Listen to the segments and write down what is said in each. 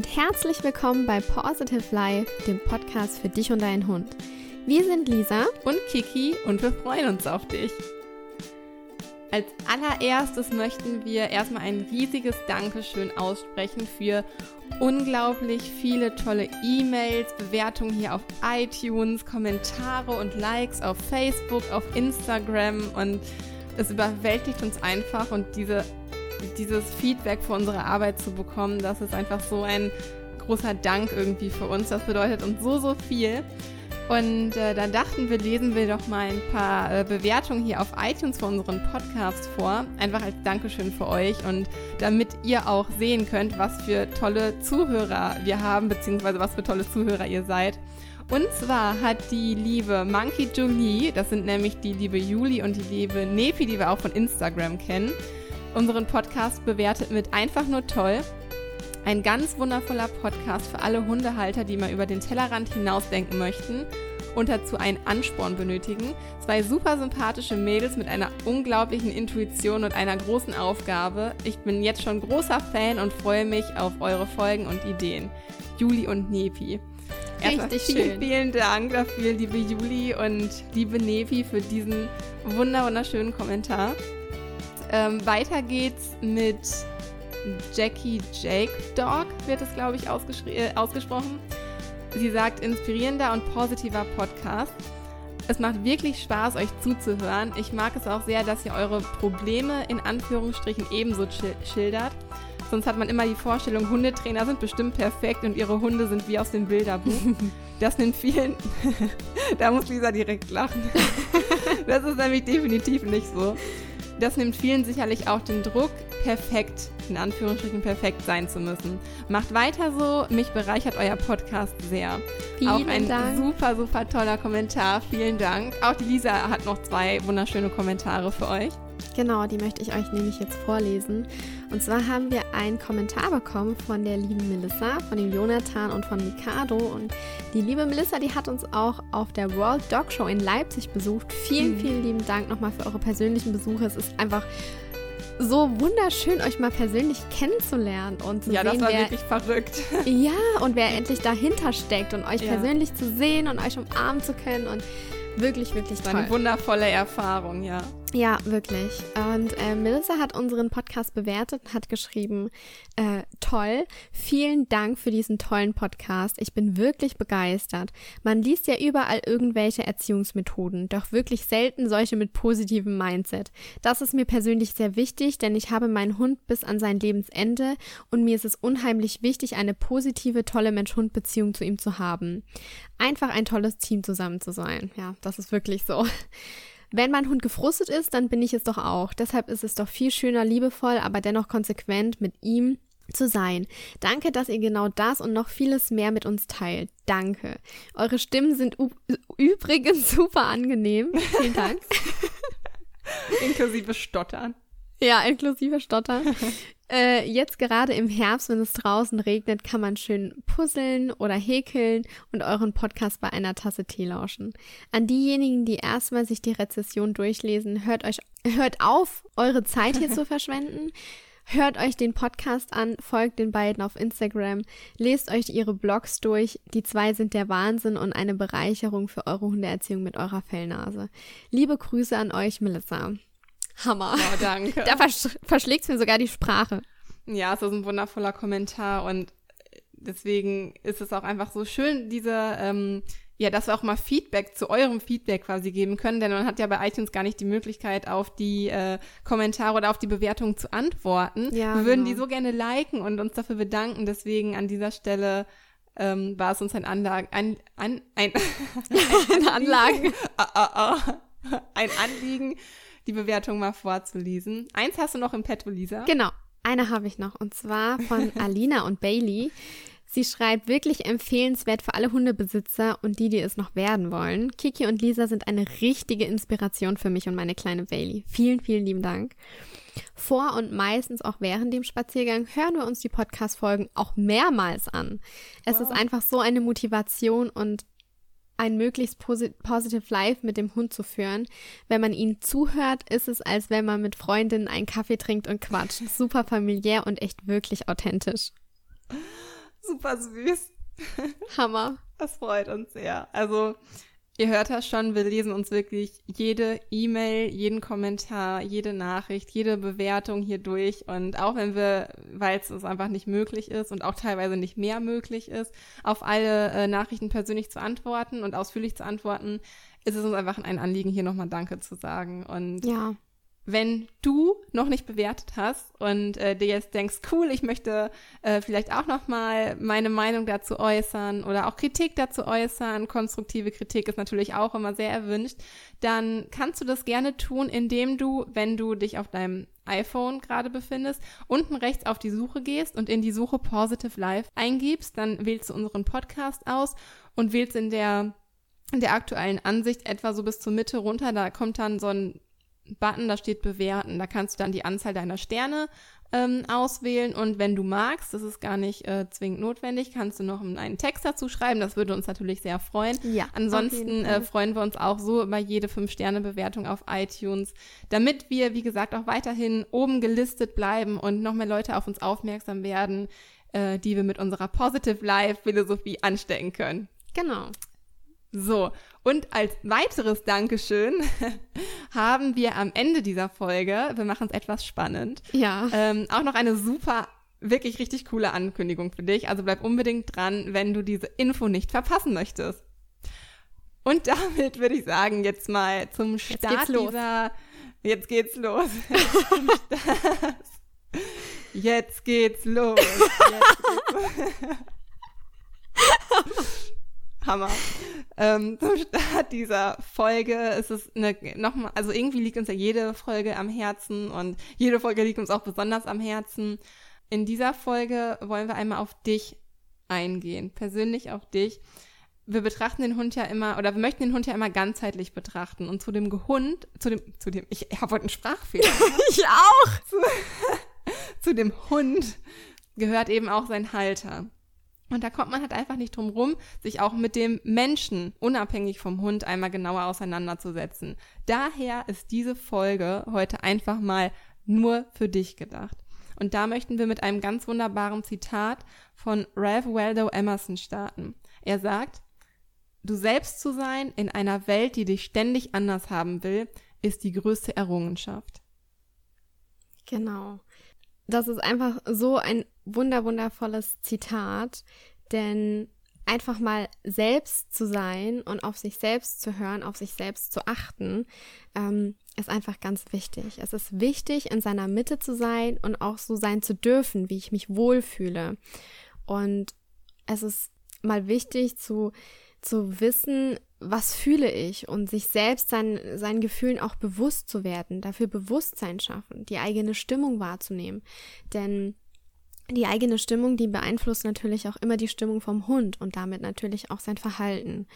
und herzlich willkommen bei Positive Life, dem Podcast für dich und deinen Hund. Wir sind Lisa und Kiki und wir freuen uns auf dich. Als allererstes möchten wir erstmal ein riesiges Dankeschön aussprechen für unglaublich viele tolle E-Mails, Bewertungen hier auf iTunes, Kommentare und Likes auf Facebook, auf Instagram und es überwältigt uns einfach und diese, dieses Feedback für unsere Arbeit zu bekommen, das ist einfach so ein großer Dank irgendwie für uns. Das bedeutet uns so, so viel. Und äh, dann dachten wir, lesen wir doch mal ein paar äh, Bewertungen hier auf iTunes für unseren Podcast vor. Einfach als Dankeschön für euch und damit ihr auch sehen könnt, was für tolle Zuhörer wir haben, beziehungsweise was für tolle Zuhörer ihr seid. Und zwar hat die liebe Monkey Julie, das sind nämlich die liebe Juli und die liebe Nefi, die wir auch von Instagram kennen, unseren Podcast bewertet mit einfach nur toll. Ein ganz wundervoller Podcast für alle Hundehalter, die mal über den Tellerrand hinausdenken möchten und dazu einen Ansporn benötigen. Zwei super sympathische Mädels mit einer unglaublichen Intuition und einer großen Aufgabe. Ich bin jetzt schon großer Fan und freue mich auf eure Folgen und Ideen. Juli und Nepi. Richtig vielen, schön. Vielen Dank dafür, liebe Juli und liebe Nepi, für diesen wunderschönen Kommentar. Ähm, weiter geht's mit Jackie Jake Dog, wird es, glaube ich, äh, ausgesprochen. Sie sagt, inspirierender und positiver Podcast. Es macht wirklich Spaß, euch zuzuhören. Ich mag es auch sehr, dass ihr eure Probleme in Anführungsstrichen ebenso schildert. Sonst hat man immer die Vorstellung, Hundetrainer sind bestimmt perfekt und ihre Hunde sind wie aus dem Bilderbuch. Das nimmt vielen. da muss Lisa direkt lachen. das ist nämlich definitiv nicht so. Das nimmt vielen sicherlich auch den Druck, perfekt, in Anführungsstrichen perfekt sein zu müssen. Macht weiter so, mich bereichert euer Podcast sehr. Vielen auch ein Dank. super, super toller Kommentar. Vielen Dank. Auch die Lisa hat noch zwei wunderschöne Kommentare für euch. Genau, die möchte ich euch nämlich jetzt vorlesen. Und zwar haben wir einen Kommentar bekommen von der lieben Melissa, von dem Jonathan und von Ricardo. Und die liebe Melissa, die hat uns auch auf der World Dog Show in Leipzig besucht. Vielen, mhm. vielen lieben Dank nochmal für eure persönlichen Besuche. Es ist einfach so wunderschön, euch mal persönlich kennenzulernen und zu ja, sehen, das war wer, wirklich verrückt. Ja, und wer endlich dahinter steckt und euch ja. persönlich zu sehen und euch umarmen zu können und wirklich, wirklich toll. Das war eine wundervolle Erfahrung, ja. Ja, wirklich. Und äh, Melissa hat unseren Podcast bewertet und hat geschrieben, äh, toll, vielen Dank für diesen tollen Podcast. Ich bin wirklich begeistert. Man liest ja überall irgendwelche Erziehungsmethoden, doch wirklich selten solche mit positivem Mindset. Das ist mir persönlich sehr wichtig, denn ich habe meinen Hund bis an sein Lebensende und mir ist es unheimlich wichtig, eine positive, tolle Mensch-Hund-Beziehung zu ihm zu haben. Einfach ein tolles Team zusammen zu sein. Ja, das ist wirklich so. Wenn mein Hund gefrustet ist, dann bin ich es doch auch. Deshalb ist es doch viel schöner, liebevoll, aber dennoch konsequent mit ihm zu sein. Danke, dass ihr genau das und noch vieles mehr mit uns teilt. Danke. Eure Stimmen sind übrigens super angenehm. Vielen Dank. inklusive Stottern. Ja, inklusive Stottern. Äh, jetzt gerade im Herbst, wenn es draußen regnet, kann man schön puzzeln oder häkeln und euren Podcast bei einer Tasse Tee lauschen. An diejenigen, die erstmal sich die Rezession durchlesen, hört euch, hört auf, eure Zeit hier zu verschwenden. Hört euch den Podcast an, folgt den beiden auf Instagram, lest euch ihre Blogs durch. Die zwei sind der Wahnsinn und eine Bereicherung für eure Hundeerziehung mit eurer Fellnase. Liebe Grüße an euch, Melissa. Hammer. Oh, danke. Da versch verschlägt mir sogar die Sprache. Ja, es ist ein wundervoller Kommentar und deswegen ist es auch einfach so schön, diese, ähm, ja, dass wir auch mal Feedback zu eurem Feedback quasi geben können, denn man hat ja bei iTunes gar nicht die Möglichkeit, auf die äh, Kommentare oder auf die Bewertungen zu antworten. Ja, wir würden genau. die so gerne liken und uns dafür bedanken. Deswegen an dieser Stelle ähm, war es uns ein Anlag ein, ein, ein, ein Anlagen, ah, ah, ah. ein Anliegen, die Bewertung mal vorzulesen. Eins hast du noch im Petto, Lisa. Genau, eine habe ich noch und zwar von Alina und Bailey. Sie schreibt wirklich empfehlenswert für alle Hundebesitzer und die, die es noch werden wollen. Kiki und Lisa sind eine richtige Inspiration für mich und meine kleine Bailey. Vielen, vielen lieben Dank. Vor und meistens auch während dem Spaziergang hören wir uns die Podcast-Folgen auch mehrmals an. Es wow. ist einfach so eine Motivation und ein möglichst positive Life mit dem Hund zu führen. Wenn man ihnen zuhört, ist es, als wenn man mit Freundinnen einen Kaffee trinkt und quatscht. Super familiär und echt wirklich authentisch. Super süß. Hammer. Das freut uns sehr. Also, ihr hört das schon, wir lesen uns wirklich jede E-Mail, jeden Kommentar, jede Nachricht, jede Bewertung hier durch. Und auch wenn wir, weil es uns einfach nicht möglich ist und auch teilweise nicht mehr möglich ist, auf alle äh, Nachrichten persönlich zu antworten und ausführlich zu antworten, ist es uns einfach ein Anliegen, hier nochmal Danke zu sagen. Und ja wenn du noch nicht bewertet hast und äh, dir jetzt denkst, cool, ich möchte äh, vielleicht auch noch mal meine Meinung dazu äußern oder auch Kritik dazu äußern, konstruktive Kritik ist natürlich auch immer sehr erwünscht, dann kannst du das gerne tun, indem du, wenn du dich auf deinem iPhone gerade befindest, unten rechts auf die Suche gehst und in die Suche Positive Life eingibst, dann wählst du unseren Podcast aus und wählst in der in der aktuellen Ansicht etwa so bis zur Mitte runter, da kommt dann so ein Button, da steht bewerten. Da kannst du dann die Anzahl deiner Sterne ähm, auswählen und wenn du magst, das ist gar nicht äh, zwingend notwendig, kannst du noch einen Text dazu schreiben. Das würde uns natürlich sehr freuen. Ja. Ansonsten äh, freuen wir uns auch so über jede 5-Sterne-Bewertung auf iTunes, damit wir, wie gesagt, auch weiterhin oben gelistet bleiben und noch mehr Leute auf uns aufmerksam werden, äh, die wir mit unserer Positive Life Philosophie anstecken können. Genau. So, und als weiteres Dankeschön haben wir am Ende dieser Folge, wir machen es etwas spannend, ja. ähm, auch noch eine super, wirklich richtig coole Ankündigung für dich. Also bleib unbedingt dran, wenn du diese Info nicht verpassen möchtest. Und damit würde ich sagen, jetzt mal zum Start jetzt dieser. Jetzt geht's los. Jetzt geht's los. Jetzt geht's los. Hammer. Ähm, zum Start dieser Folge ist es eine, nochmal, also irgendwie liegt uns ja jede Folge am Herzen und jede Folge liegt uns auch besonders am Herzen. In dieser Folge wollen wir einmal auf dich eingehen, persönlich auf dich. Wir betrachten den Hund ja immer, oder wir möchten den Hund ja immer ganzheitlich betrachten. Und zu dem Hund, zu dem, zu dem, ich habe heute einen Sprachfehler. ich auch! Zu, zu dem Hund gehört eben auch sein Halter. Und da kommt man halt einfach nicht drum rum, sich auch mit dem Menschen, unabhängig vom Hund, einmal genauer auseinanderzusetzen. Daher ist diese Folge heute einfach mal nur für dich gedacht. Und da möchten wir mit einem ganz wunderbaren Zitat von Ralph Waldo Emerson starten. Er sagt, du selbst zu sein in einer Welt, die dich ständig anders haben will, ist die größte Errungenschaft. Genau. Das ist einfach so ein wunder wundervolles Zitat, denn einfach mal selbst zu sein und auf sich selbst zu hören, auf sich selbst zu achten, ähm, ist einfach ganz wichtig. Es ist wichtig, in seiner Mitte zu sein und auch so sein zu dürfen, wie ich mich wohlfühle. Und es ist mal wichtig zu, zu wissen, was fühle ich und sich selbst sein, seinen Gefühlen auch bewusst zu werden, dafür Bewusstsein schaffen, die eigene Stimmung wahrzunehmen. Denn die eigene Stimmung, die beeinflusst natürlich auch immer die Stimmung vom Hund und damit natürlich auch sein Verhalten.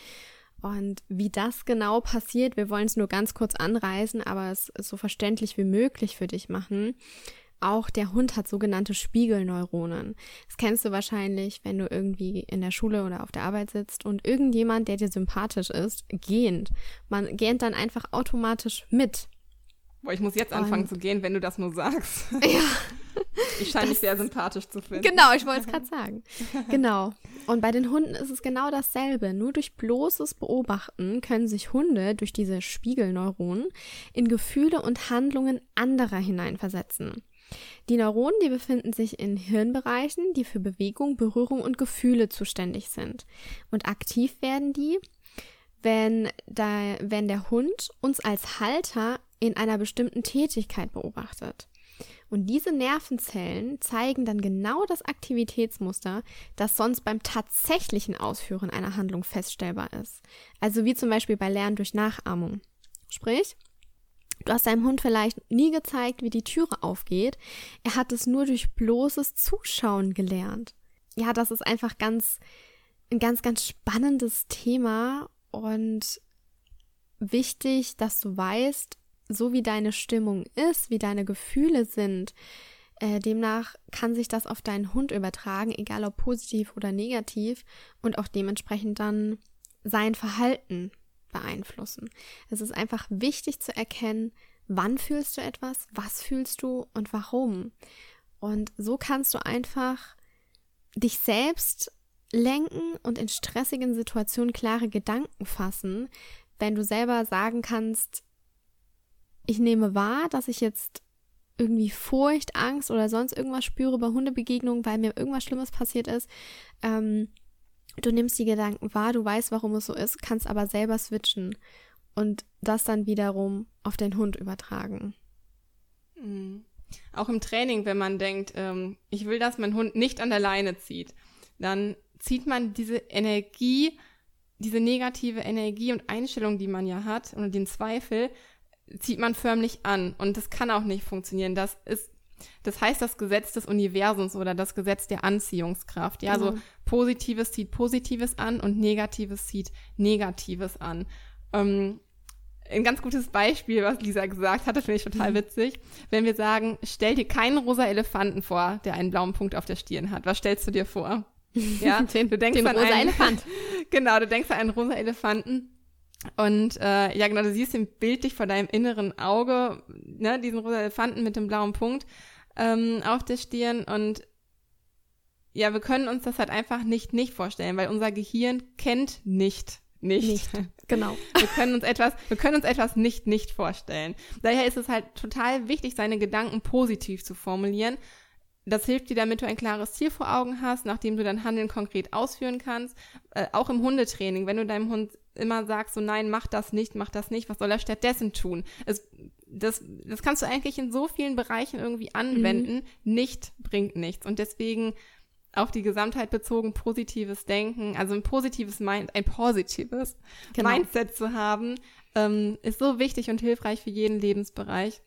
Und wie das genau passiert, wir wollen es nur ganz kurz anreißen, aber es so verständlich wie möglich für dich machen. Auch der Hund hat sogenannte Spiegelneuronen. Das kennst du wahrscheinlich, wenn du irgendwie in der Schule oder auf der Arbeit sitzt und irgendjemand, der dir sympathisch ist, gähnt. Man gähnt dann einfach automatisch mit. Boah, ich muss jetzt anfangen und, zu gehen, wenn du das nur sagst. Ja. Ich scheine dich sehr sympathisch zu finden. Genau, ich wollte es gerade sagen. Genau. Und bei den Hunden ist es genau dasselbe. Nur durch bloßes Beobachten können sich Hunde durch diese Spiegelneuronen in Gefühle und Handlungen anderer hineinversetzen. Die Neuronen, die befinden sich in Hirnbereichen, die für Bewegung, Berührung und Gefühle zuständig sind. Und aktiv werden die, wenn, da, wenn der Hund uns als Halter in einer bestimmten Tätigkeit beobachtet. Und diese Nervenzellen zeigen dann genau das Aktivitätsmuster, das sonst beim tatsächlichen Ausführen einer Handlung feststellbar ist. Also wie zum Beispiel bei Lernen durch Nachahmung. Sprich, du hast deinem Hund vielleicht nie gezeigt, wie die Türe aufgeht. Er hat es nur durch bloßes Zuschauen gelernt. Ja, das ist einfach ganz, ein ganz, ganz spannendes Thema und wichtig, dass du weißt, so wie deine Stimmung ist, wie deine Gefühle sind, äh, demnach kann sich das auf deinen Hund übertragen, egal ob positiv oder negativ, und auch dementsprechend dann sein Verhalten beeinflussen. Es ist einfach wichtig zu erkennen, wann fühlst du etwas, was fühlst du und warum. Und so kannst du einfach dich selbst lenken und in stressigen Situationen klare Gedanken fassen, wenn du selber sagen kannst, ich nehme wahr, dass ich jetzt irgendwie Furcht, Angst oder sonst irgendwas spüre bei Hundebegegnungen, weil mir irgendwas Schlimmes passiert ist. Ähm, du nimmst die Gedanken wahr, du weißt, warum es so ist, kannst aber selber switchen und das dann wiederum auf den Hund übertragen. Mhm. Auch im Training, wenn man denkt, ähm, ich will, dass mein Hund nicht an der Leine zieht, dann zieht man diese Energie, diese negative Energie und Einstellung, die man ja hat, und den Zweifel, zieht man förmlich an. Und das kann auch nicht funktionieren. Das ist, das heißt das Gesetz des Universums oder das Gesetz der Anziehungskraft. Ja, genau. so Positives zieht Positives an und Negatives zieht Negatives an. Ähm, ein ganz gutes Beispiel, was Lisa gesagt hatte, finde ich total mhm. witzig. Wenn wir sagen, stell dir keinen rosa Elefanten vor, der einen blauen Punkt auf der Stirn hat. Was stellst du dir vor? Ja, den, du denkst den an rosa einen, Elefant. genau, du denkst an einen rosa Elefanten. Und äh, ja, genau, du siehst ihn bildlich vor deinem inneren Auge, ne, diesen rosa Elefanten mit dem blauen Punkt ähm, auf der Stirn. Und ja, wir können uns das halt einfach nicht nicht vorstellen, weil unser Gehirn kennt nicht nicht. nicht. Genau. Wir können uns etwas, wir können uns etwas nicht nicht vorstellen. Daher ist es halt total wichtig, seine Gedanken positiv zu formulieren. Das hilft dir, damit du ein klares Ziel vor Augen hast, nachdem du dein Handeln konkret ausführen kannst. Äh, auch im Hundetraining, wenn du deinem Hund immer sagst, so nein, mach das nicht, mach das nicht, was soll er stattdessen tun? Es, das, das kannst du eigentlich in so vielen Bereichen irgendwie anwenden. Mhm. Nicht bringt nichts. Und deswegen auf die Gesamtheit bezogen positives Denken, also ein positives Mind, ein positives genau. Mindset zu haben, ähm, ist so wichtig und hilfreich für jeden Lebensbereich.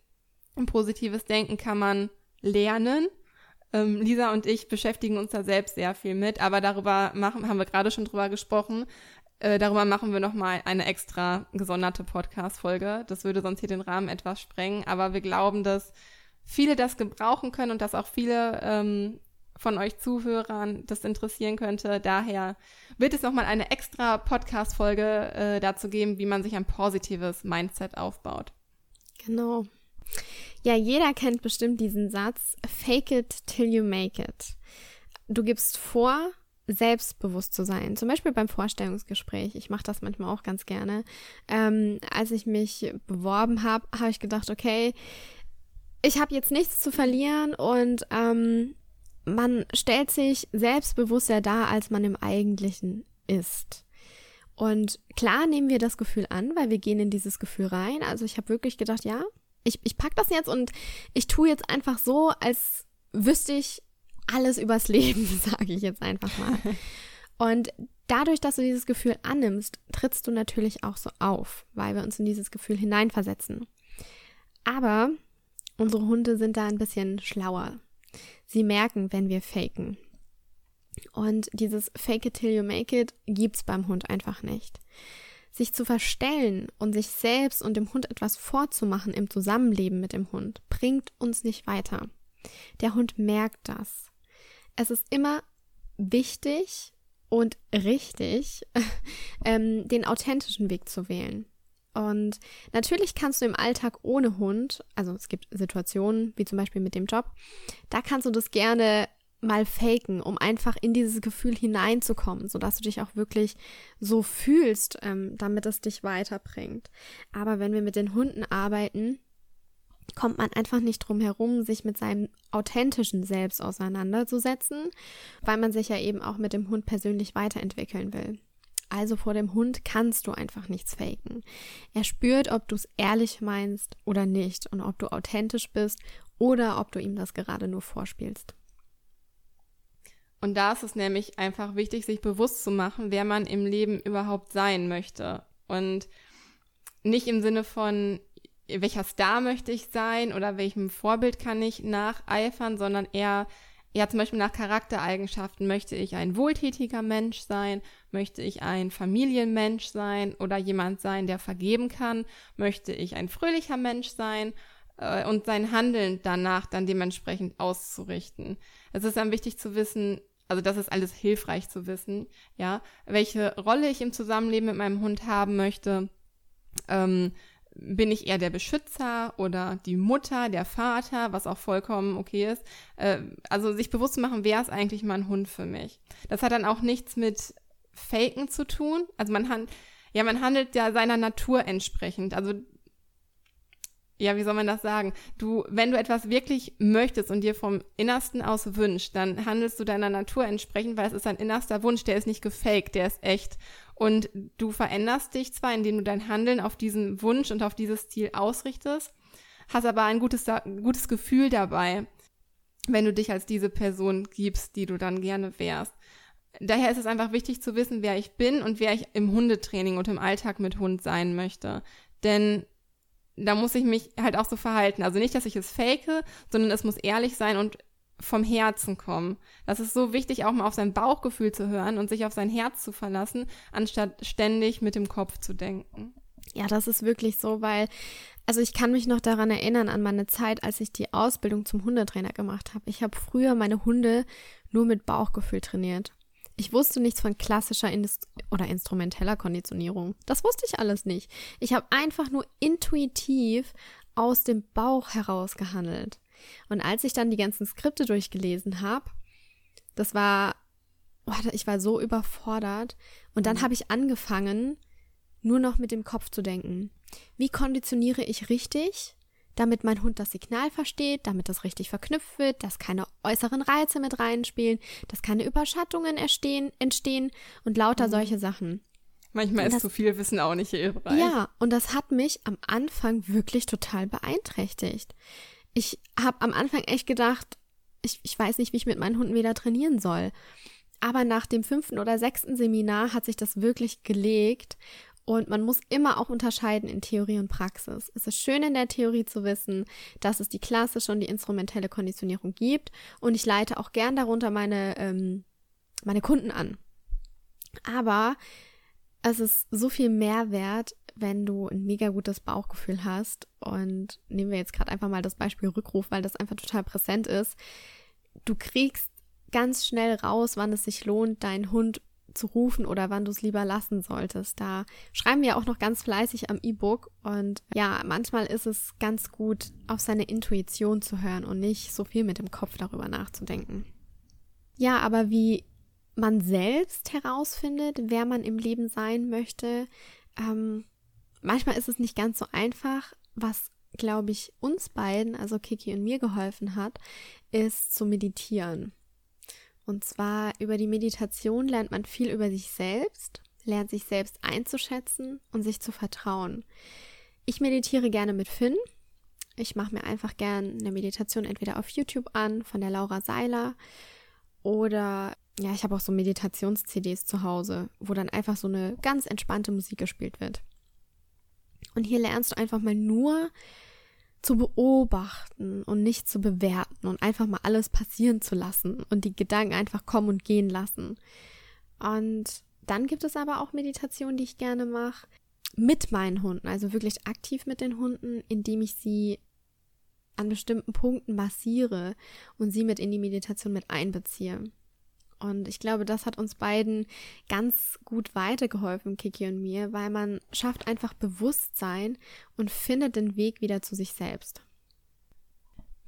Ein positives Denken kann man lernen. Ähm, Lisa und ich beschäftigen uns da selbst sehr viel mit, aber darüber machen, haben wir gerade schon drüber gesprochen. Äh, darüber machen wir nochmal eine extra gesonderte Podcast-Folge. Das würde sonst hier den Rahmen etwas sprengen, aber wir glauben, dass viele das gebrauchen können und dass auch viele ähm, von euch Zuhörern das interessieren könnte. Daher wird es nochmal eine extra Podcast-Folge äh, dazu geben, wie man sich ein positives Mindset aufbaut. Genau. Ja, jeder kennt bestimmt diesen Satz, fake it till you make it. Du gibst vor, selbstbewusst zu sein. Zum Beispiel beim Vorstellungsgespräch. Ich mache das manchmal auch ganz gerne. Ähm, als ich mich beworben habe, habe ich gedacht, okay, ich habe jetzt nichts zu verlieren und ähm, man stellt sich selbstbewusster dar, als man im Eigentlichen ist. Und klar nehmen wir das Gefühl an, weil wir gehen in dieses Gefühl rein. Also ich habe wirklich gedacht, ja, ich, ich pack das jetzt und ich tue jetzt einfach so, als wüsste ich alles übers Leben, sage ich jetzt einfach mal. Und dadurch, dass du dieses Gefühl annimmst, trittst du natürlich auch so auf, weil wir uns in dieses Gefühl hineinversetzen. Aber unsere Hunde sind da ein bisschen schlauer. Sie merken, wenn wir faken. Und dieses Fake it till you make it gibt's beim Hund einfach nicht. Sich zu verstellen und sich selbst und dem Hund etwas vorzumachen im Zusammenleben mit dem Hund bringt uns nicht weiter. Der Hund merkt das. Es ist immer wichtig und richtig, ähm, den authentischen Weg zu wählen. Und natürlich kannst du im Alltag ohne Hund, also es gibt Situationen, wie zum Beispiel mit dem Job, da kannst du das gerne mal faken, um einfach in dieses Gefühl hineinzukommen, sodass du dich auch wirklich so fühlst, ähm, damit es dich weiterbringt. Aber wenn wir mit den Hunden arbeiten, kommt man einfach nicht drum herum, sich mit seinem authentischen Selbst auseinanderzusetzen, weil man sich ja eben auch mit dem Hund persönlich weiterentwickeln will. Also vor dem Hund kannst du einfach nichts faken. Er spürt, ob du es ehrlich meinst oder nicht und ob du authentisch bist oder ob du ihm das gerade nur vorspielst. Und da ist es nämlich einfach wichtig, sich bewusst zu machen, wer man im Leben überhaupt sein möchte. Und nicht im Sinne von, welcher Star möchte ich sein oder welchem Vorbild kann ich nacheifern, sondern eher ja, zum Beispiel nach Charaktereigenschaften. Möchte ich ein wohltätiger Mensch sein, möchte ich ein Familienmensch sein oder jemand sein, der vergeben kann, möchte ich ein fröhlicher Mensch sein äh, und sein Handeln danach dann dementsprechend auszurichten. Es ist dann wichtig zu wissen, also das ist alles hilfreich zu wissen, ja, welche Rolle ich im Zusammenleben mit meinem Hund haben möchte, ähm, bin ich eher der Beschützer oder die Mutter, der Vater, was auch vollkommen okay ist. Äh, also sich bewusst zu machen, wer ist eigentlich mein Hund für mich. Das hat dann auch nichts mit Faken zu tun. Also man handelt, ja, man handelt ja seiner Natur entsprechend. Also ja, wie soll man das sagen? Du, wenn du etwas wirklich möchtest und dir vom Innersten aus wünschst, dann handelst du deiner Natur entsprechend, weil es ist ein innerster Wunsch, der ist nicht gefaked, der ist echt. Und du veränderst dich zwar, indem du dein Handeln auf diesen Wunsch und auf dieses Ziel ausrichtest, hast aber ein gutes, gutes Gefühl dabei, wenn du dich als diese Person gibst, die du dann gerne wärst. Daher ist es einfach wichtig zu wissen, wer ich bin und wer ich im Hundetraining und im Alltag mit Hund sein möchte. Denn da muss ich mich halt auch so verhalten. Also nicht, dass ich es fake, sondern es muss ehrlich sein und vom Herzen kommen. Das ist so wichtig, auch mal auf sein Bauchgefühl zu hören und sich auf sein Herz zu verlassen, anstatt ständig mit dem Kopf zu denken. Ja, das ist wirklich so, weil, also ich kann mich noch daran erinnern, an meine Zeit, als ich die Ausbildung zum Hundetrainer gemacht habe. Ich habe früher meine Hunde nur mit Bauchgefühl trainiert. Ich wusste nichts von klassischer Inst oder instrumenteller Konditionierung. Das wusste ich alles nicht. Ich habe einfach nur intuitiv aus dem Bauch heraus gehandelt. Und als ich dann die ganzen Skripte durchgelesen habe, das war, oh, ich war so überfordert. Und dann mhm. habe ich angefangen, nur noch mit dem Kopf zu denken. Wie konditioniere ich richtig? Damit mein Hund das Signal versteht, damit das richtig verknüpft wird, dass keine äußeren Reize mit reinspielen, dass keine Überschattungen entstehen, entstehen und lauter mhm. solche Sachen. Manchmal ist das, zu viel Wissen auch nicht hilfreich. Ja, und das hat mich am Anfang wirklich total beeinträchtigt. Ich habe am Anfang echt gedacht, ich, ich weiß nicht, wie ich mit meinen Hunden wieder trainieren soll. Aber nach dem fünften oder sechsten Seminar hat sich das wirklich gelegt und man muss immer auch unterscheiden in Theorie und Praxis. Es ist schön in der Theorie zu wissen, dass es die klassische und die instrumentelle Konditionierung gibt. Und ich leite auch gern darunter meine, ähm, meine Kunden an. Aber es ist so viel Mehrwert, wenn du ein mega gutes Bauchgefühl hast. Und nehmen wir jetzt gerade einfach mal das Beispiel Rückruf, weil das einfach total präsent ist. Du kriegst ganz schnell raus, wann es sich lohnt, deinen Hund zu rufen oder wann du es lieber lassen solltest. Da schreiben wir auch noch ganz fleißig am E-Book und ja, manchmal ist es ganz gut, auf seine Intuition zu hören und nicht so viel mit dem Kopf darüber nachzudenken. Ja, aber wie man selbst herausfindet, wer man im Leben sein möchte, ähm, manchmal ist es nicht ganz so einfach. Was, glaube ich, uns beiden, also Kiki und mir geholfen hat, ist zu meditieren. Und zwar über die Meditation lernt man viel über sich selbst, lernt sich selbst einzuschätzen und sich zu vertrauen. Ich meditiere gerne mit Finn. Ich mache mir einfach gerne eine Meditation entweder auf YouTube an von der Laura Seiler oder ja, ich habe auch so Meditations-CDs zu Hause, wo dann einfach so eine ganz entspannte Musik gespielt wird. Und hier lernst du einfach mal nur zu beobachten und nicht zu bewerten und einfach mal alles passieren zu lassen und die Gedanken einfach kommen und gehen lassen. Und dann gibt es aber auch Meditationen, die ich gerne mache mit meinen Hunden, also wirklich aktiv mit den Hunden, indem ich sie an bestimmten Punkten massiere und sie mit in die Meditation mit einbeziehe. Und ich glaube, das hat uns beiden ganz gut weitergeholfen, Kiki und mir, weil man schafft einfach Bewusstsein und findet den Weg wieder zu sich selbst.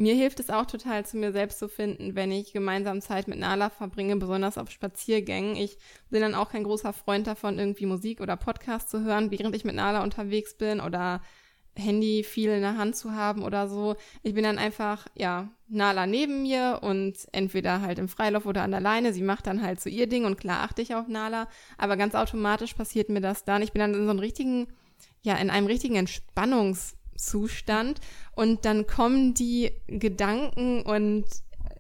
Mir hilft es auch total, zu mir selbst zu finden, wenn ich gemeinsam Zeit mit Nala verbringe, besonders auf Spaziergängen. Ich bin dann auch kein großer Freund davon, irgendwie Musik oder Podcast zu hören, während ich mit Nala unterwegs bin oder Handy viel in der Hand zu haben oder so. Ich bin dann einfach, ja, Nala neben mir und entweder halt im Freilauf oder an der Leine. Sie macht dann halt so ihr Ding und klar achte ich auf Nala. Aber ganz automatisch passiert mir das dann. Ich bin dann in so einem richtigen, ja, in einem richtigen Entspannungszustand und dann kommen die Gedanken und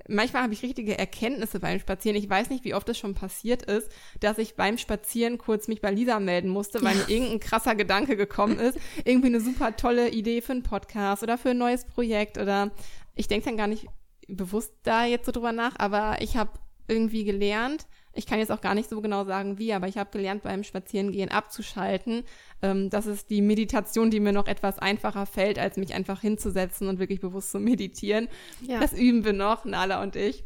manchmal habe ich richtige Erkenntnisse beim Spazieren. Ich weiß nicht, wie oft es schon passiert ist, dass ich beim Spazieren kurz mich bei Lisa melden musste, weil mir irgendein krasser Gedanke gekommen ist. Irgendwie eine super tolle Idee für einen Podcast oder für ein neues Projekt oder ich denke dann gar nicht bewusst da jetzt so drüber nach, aber ich habe irgendwie gelernt, ich kann jetzt auch gar nicht so genau sagen, wie, aber ich habe gelernt, beim Spazierengehen abzuschalten. Ähm, das ist die Meditation, die mir noch etwas einfacher fällt, als mich einfach hinzusetzen und wirklich bewusst zu meditieren. Ja. Das üben wir noch, Nala und ich.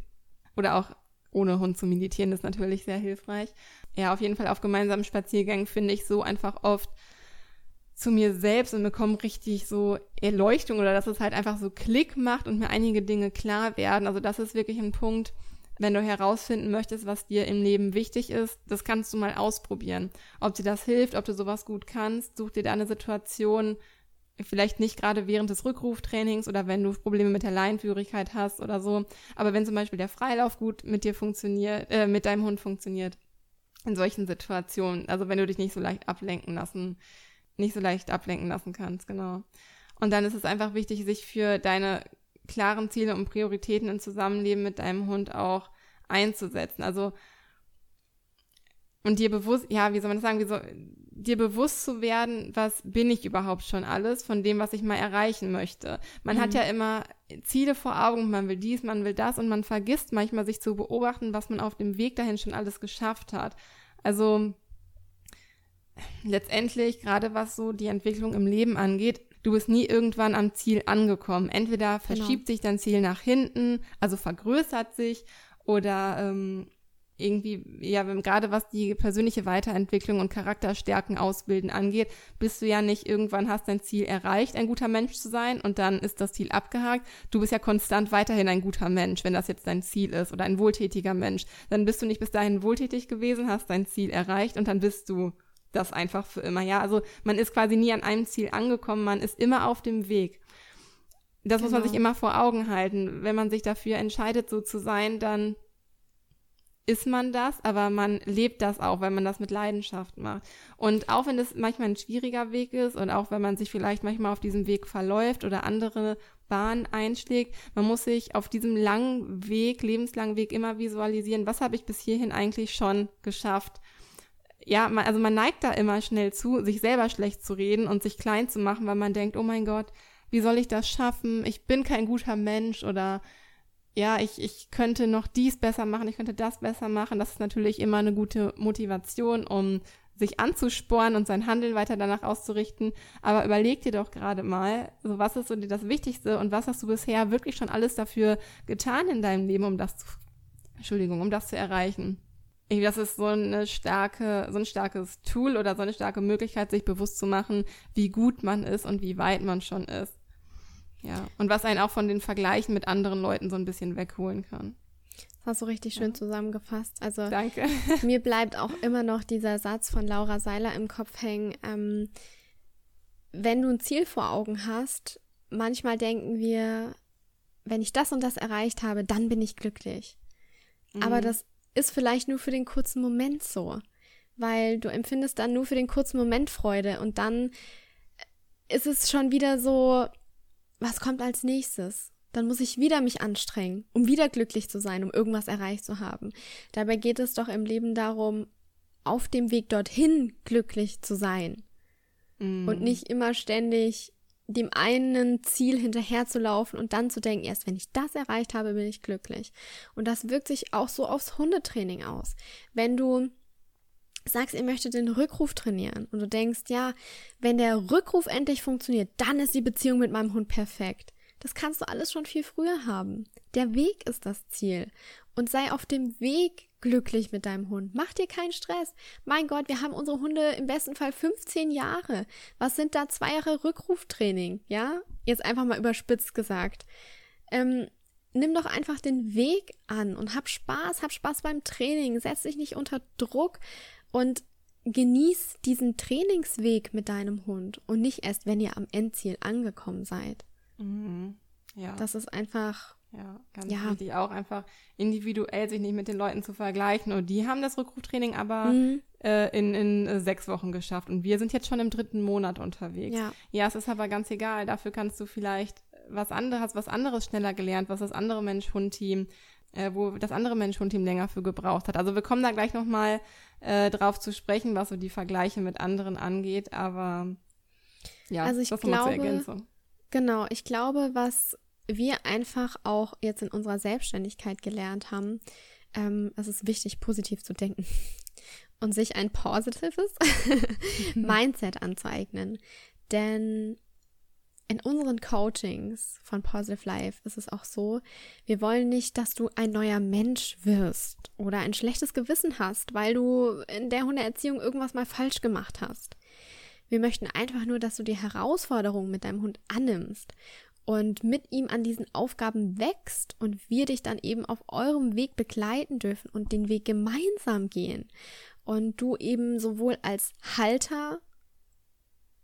Oder auch ohne Hund zu meditieren, ist natürlich sehr hilfreich. Ja, auf jeden Fall auf gemeinsamen Spaziergängen finde ich so einfach oft zu mir selbst und bekomme richtig so Erleuchtung oder dass es halt einfach so Klick macht und mir einige Dinge klar werden. Also das ist wirklich ein Punkt, wenn du herausfinden möchtest, was dir im Leben wichtig ist, das kannst du mal ausprobieren. Ob dir das hilft, ob du sowas gut kannst, such dir da eine Situation, vielleicht nicht gerade während des Rückruftrainings oder wenn du Probleme mit der Leinführigkeit hast oder so, aber wenn zum Beispiel der Freilauf gut mit dir funktioniert, äh, mit deinem Hund funktioniert, in solchen Situationen, also wenn du dich nicht so leicht ablenken lassen, nicht so leicht ablenken lassen kannst, genau. Und dann ist es einfach wichtig, sich für deine klaren Ziele und Prioritäten im Zusammenleben mit deinem Hund auch einzusetzen. Also und dir bewusst, ja, wie soll man das sagen, wie so, dir bewusst zu werden, was bin ich überhaupt schon alles von dem, was ich mal erreichen möchte. Man mhm. hat ja immer Ziele vor Augen, man will dies, man will das und man vergisst manchmal sich zu beobachten, was man auf dem Weg dahin schon alles geschafft hat. Also letztendlich, gerade was so die Entwicklung im Leben angeht, du bist nie irgendwann am Ziel angekommen. Entweder genau. verschiebt genau. sich dein Ziel nach hinten, also vergrößert sich, oder ähm, irgendwie, ja, gerade was die persönliche Weiterentwicklung und Charakterstärken ausbilden angeht, bist du ja nicht irgendwann hast dein Ziel erreicht, ein guter Mensch zu sein und dann ist das Ziel abgehakt. Du bist ja konstant weiterhin ein guter Mensch, wenn das jetzt dein Ziel ist oder ein wohltätiger Mensch. Dann bist du nicht bis dahin wohltätig gewesen, hast dein Ziel erreicht und dann bist du das einfach für immer. Ja, also man ist quasi nie an einem Ziel angekommen, man ist immer auf dem Weg. Das genau. muss man sich genau. immer vor Augen halten. Wenn man sich dafür entscheidet, so zu sein, dann ist man das, aber man lebt das auch, weil man das mit Leidenschaft macht. Und auch wenn das manchmal ein schwieriger Weg ist und auch wenn man sich vielleicht manchmal auf diesem Weg verläuft oder andere Bahnen einschlägt, man muss sich auf diesem langen Weg, lebenslangen Weg immer visualisieren, was habe ich bis hierhin eigentlich schon geschafft. Ja, man, also man neigt da immer schnell zu, sich selber schlecht zu reden und sich klein zu machen, weil man denkt, oh mein Gott, wie soll ich das schaffen? Ich bin kein guter Mensch oder ja, ich, ich könnte noch dies besser machen, ich könnte das besser machen. Das ist natürlich immer eine gute Motivation, um sich anzusporen und sein Handeln weiter danach auszurichten. Aber überleg dir doch gerade mal, so was ist so dir das Wichtigste und was hast du bisher wirklich schon alles dafür getan in deinem Leben, um das zu, Entschuldigung, um das zu erreichen. Das ist so eine starke, so ein starkes Tool oder so eine starke Möglichkeit, sich bewusst zu machen, wie gut man ist und wie weit man schon ist. Ja, und was einen auch von den Vergleichen mit anderen Leuten so ein bisschen wegholen kann. Das hast du richtig schön ja. zusammengefasst. Also Danke. mir bleibt auch immer noch dieser Satz von Laura Seiler im Kopf hängen. Ähm, wenn du ein Ziel vor Augen hast, manchmal denken wir, wenn ich das und das erreicht habe, dann bin ich glücklich. Mhm. Aber das ist vielleicht nur für den kurzen Moment so, weil du empfindest dann nur für den kurzen Moment Freude und dann ist es schon wieder so, was kommt als nächstes? Dann muss ich wieder mich anstrengen, um wieder glücklich zu sein, um irgendwas erreicht zu haben. Dabei geht es doch im Leben darum, auf dem Weg dorthin glücklich zu sein. Mm. Und nicht immer ständig dem einen Ziel hinterherzulaufen und dann zu denken, erst wenn ich das erreicht habe, bin ich glücklich. Und das wirkt sich auch so aufs Hundetraining aus. Wenn du sagst, ihr möchtet den Rückruf trainieren und du denkst, ja, wenn der Rückruf endlich funktioniert, dann ist die Beziehung mit meinem Hund perfekt. Das kannst du alles schon viel früher haben. Der Weg ist das Ziel. Und sei auf dem Weg glücklich mit deinem Hund. Mach dir keinen Stress. Mein Gott, wir haben unsere Hunde im besten Fall 15 Jahre. Was sind da zwei Jahre Rückruftraining? Ja? Jetzt einfach mal überspitzt gesagt. Ähm, nimm doch einfach den Weg an und hab Spaß, hab Spaß beim Training. Setz dich nicht unter Druck und genieß diesen Trainingsweg mit deinem Hund und nicht erst, wenn ihr am Endziel angekommen seid. Mhm. Ja. Das ist einfach. Ja, ganz ja. wichtig, auch einfach individuell sich nicht mit den Leuten zu vergleichen. Und die haben das Rückruftraining aber mhm. äh, in, in äh, sechs Wochen geschafft. Und wir sind jetzt schon im dritten Monat unterwegs. Ja. ja, es ist aber ganz egal. Dafür kannst du vielleicht was anderes, was anderes schneller gelernt, was das andere Mensch-Hund-Team äh, wo das andere Mensch-Hund-Team länger für gebraucht hat. Also wir kommen da gleich nochmal äh, drauf zu sprechen, was so die Vergleiche mit anderen angeht, aber ja, also ich das glaube, zur Ergänzung. Genau, ich glaube, was wir einfach auch jetzt in unserer Selbstständigkeit gelernt haben, ähm, es ist wichtig, positiv zu denken und sich ein positives Mindset anzueignen. Denn in unseren Coachings von Positive Life ist es auch so, wir wollen nicht, dass du ein neuer Mensch wirst oder ein schlechtes Gewissen hast, weil du in der Hundeerziehung irgendwas mal falsch gemacht hast. Wir möchten einfach nur, dass du die Herausforderungen mit deinem Hund annimmst und mit ihm an diesen Aufgaben wächst und wir dich dann eben auf eurem Weg begleiten dürfen und den Weg gemeinsam gehen. Und du eben sowohl als Halter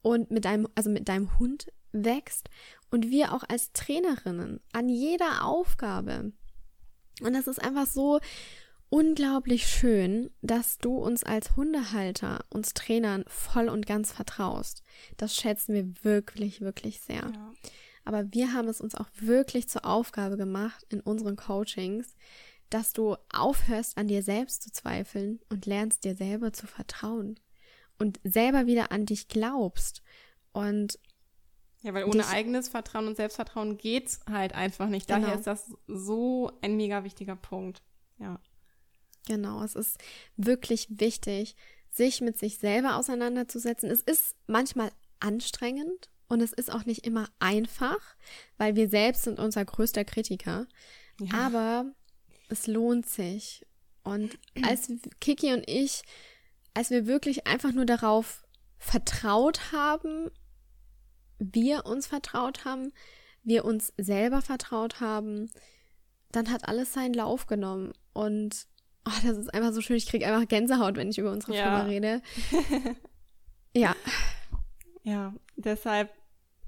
und mit deinem, also mit deinem Hund wächst und wir auch als Trainerinnen an jeder Aufgabe. Und das ist einfach so unglaublich schön, dass du uns als Hundehalter, uns Trainern voll und ganz vertraust. Das schätzen wir wirklich, wirklich sehr. Ja. Aber wir haben es uns auch wirklich zur Aufgabe gemacht in unseren Coachings, dass du aufhörst an dir selbst zu zweifeln und lernst dir selber zu vertrauen und selber wieder an dich glaubst und ja, weil ohne eigenes Vertrauen und Selbstvertrauen geht's halt einfach nicht. Daher genau. ist das so ein mega wichtiger Punkt. Ja. Genau, es ist wirklich wichtig, sich mit sich selber auseinanderzusetzen. Es ist manchmal anstrengend und es ist auch nicht immer einfach, weil wir selbst sind unser größter Kritiker. Ja. Aber es lohnt sich. Und als Kiki und ich, als wir wirklich einfach nur darauf vertraut haben, wir uns vertraut haben, wir uns selber vertraut haben, dann hat alles seinen Lauf genommen. Und oh, das ist einfach so schön. Ich kriege einfach Gänsehaut, wenn ich über unsere ja. Firma rede. ja. Ja, deshalb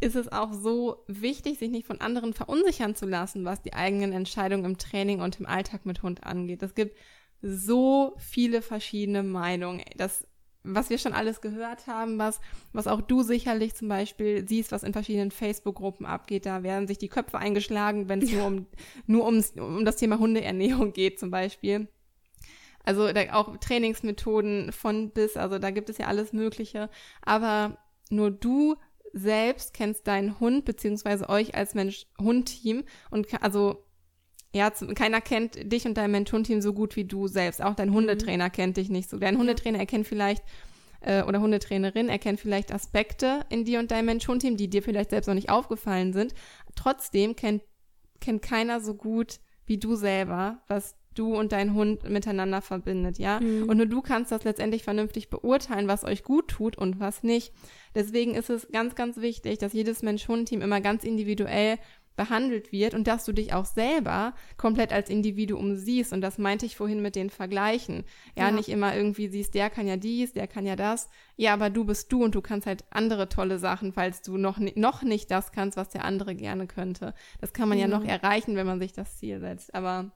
ist es auch so wichtig, sich nicht von anderen verunsichern zu lassen, was die eigenen Entscheidungen im Training und im Alltag mit Hund angeht. Es gibt so viele verschiedene Meinungen. Das was wir schon alles gehört haben, was, was auch du sicherlich zum Beispiel siehst, was in verschiedenen Facebook-Gruppen abgeht, da werden sich die Köpfe eingeschlagen, wenn es ja. nur um, nur ums, um das Thema Hundeernährung geht zum Beispiel. Also da, auch Trainingsmethoden von bis, also da gibt es ja alles Mögliche. Aber nur du selbst kennst deinen Hund, beziehungsweise euch als Mensch-Hund-Team und also ja, keiner kennt dich und dein Mentorenteam so gut wie du selbst. Auch dein mhm. Hundetrainer mhm. kennt dich nicht so. Dein Hundetrainer erkennt vielleicht äh, oder Hundetrainerin erkennt vielleicht Aspekte in dir und deinem Mentorenteam, die dir vielleicht selbst noch nicht aufgefallen sind. Trotzdem kennt, kennt keiner so gut wie du selber, was du und dein Hund miteinander verbindet, ja? Mhm. Und nur du kannst das letztendlich vernünftig beurteilen, was euch gut tut und was nicht. Deswegen ist es ganz, ganz wichtig, dass jedes Mensch-Hund-Team immer ganz individuell behandelt wird und dass du dich auch selber komplett als Individuum siehst. Und das meinte ich vorhin mit den Vergleichen. Ja, ja, nicht immer irgendwie siehst, der kann ja dies, der kann ja das. Ja, aber du bist du und du kannst halt andere tolle Sachen, falls du noch, noch nicht das kannst, was der andere gerne könnte. Das kann man mhm. ja noch erreichen, wenn man sich das Ziel setzt. Aber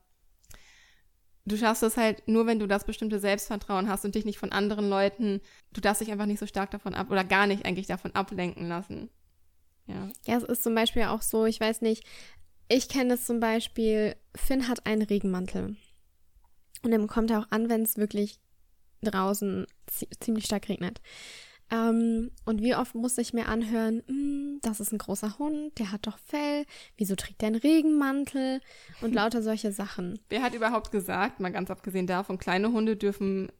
du schaffst es halt nur, wenn du das bestimmte Selbstvertrauen hast und dich nicht von anderen Leuten, du darfst dich einfach nicht so stark davon ab oder gar nicht eigentlich davon ablenken lassen. Ja. Ja, es ist zum Beispiel auch so, ich weiß nicht, ich kenne das zum Beispiel, Finn hat einen Regenmantel. Und dann kommt er auch an, wenn es wirklich draußen ziemlich stark regnet. Ähm, und wie oft muss ich mir anhören, hm, das ist ein großer Hund, der hat doch Fell, wieso trägt der einen Regenmantel und lauter solche Sachen. Wer hat überhaupt gesagt, mal ganz abgesehen davon, kleine Hunde dürfen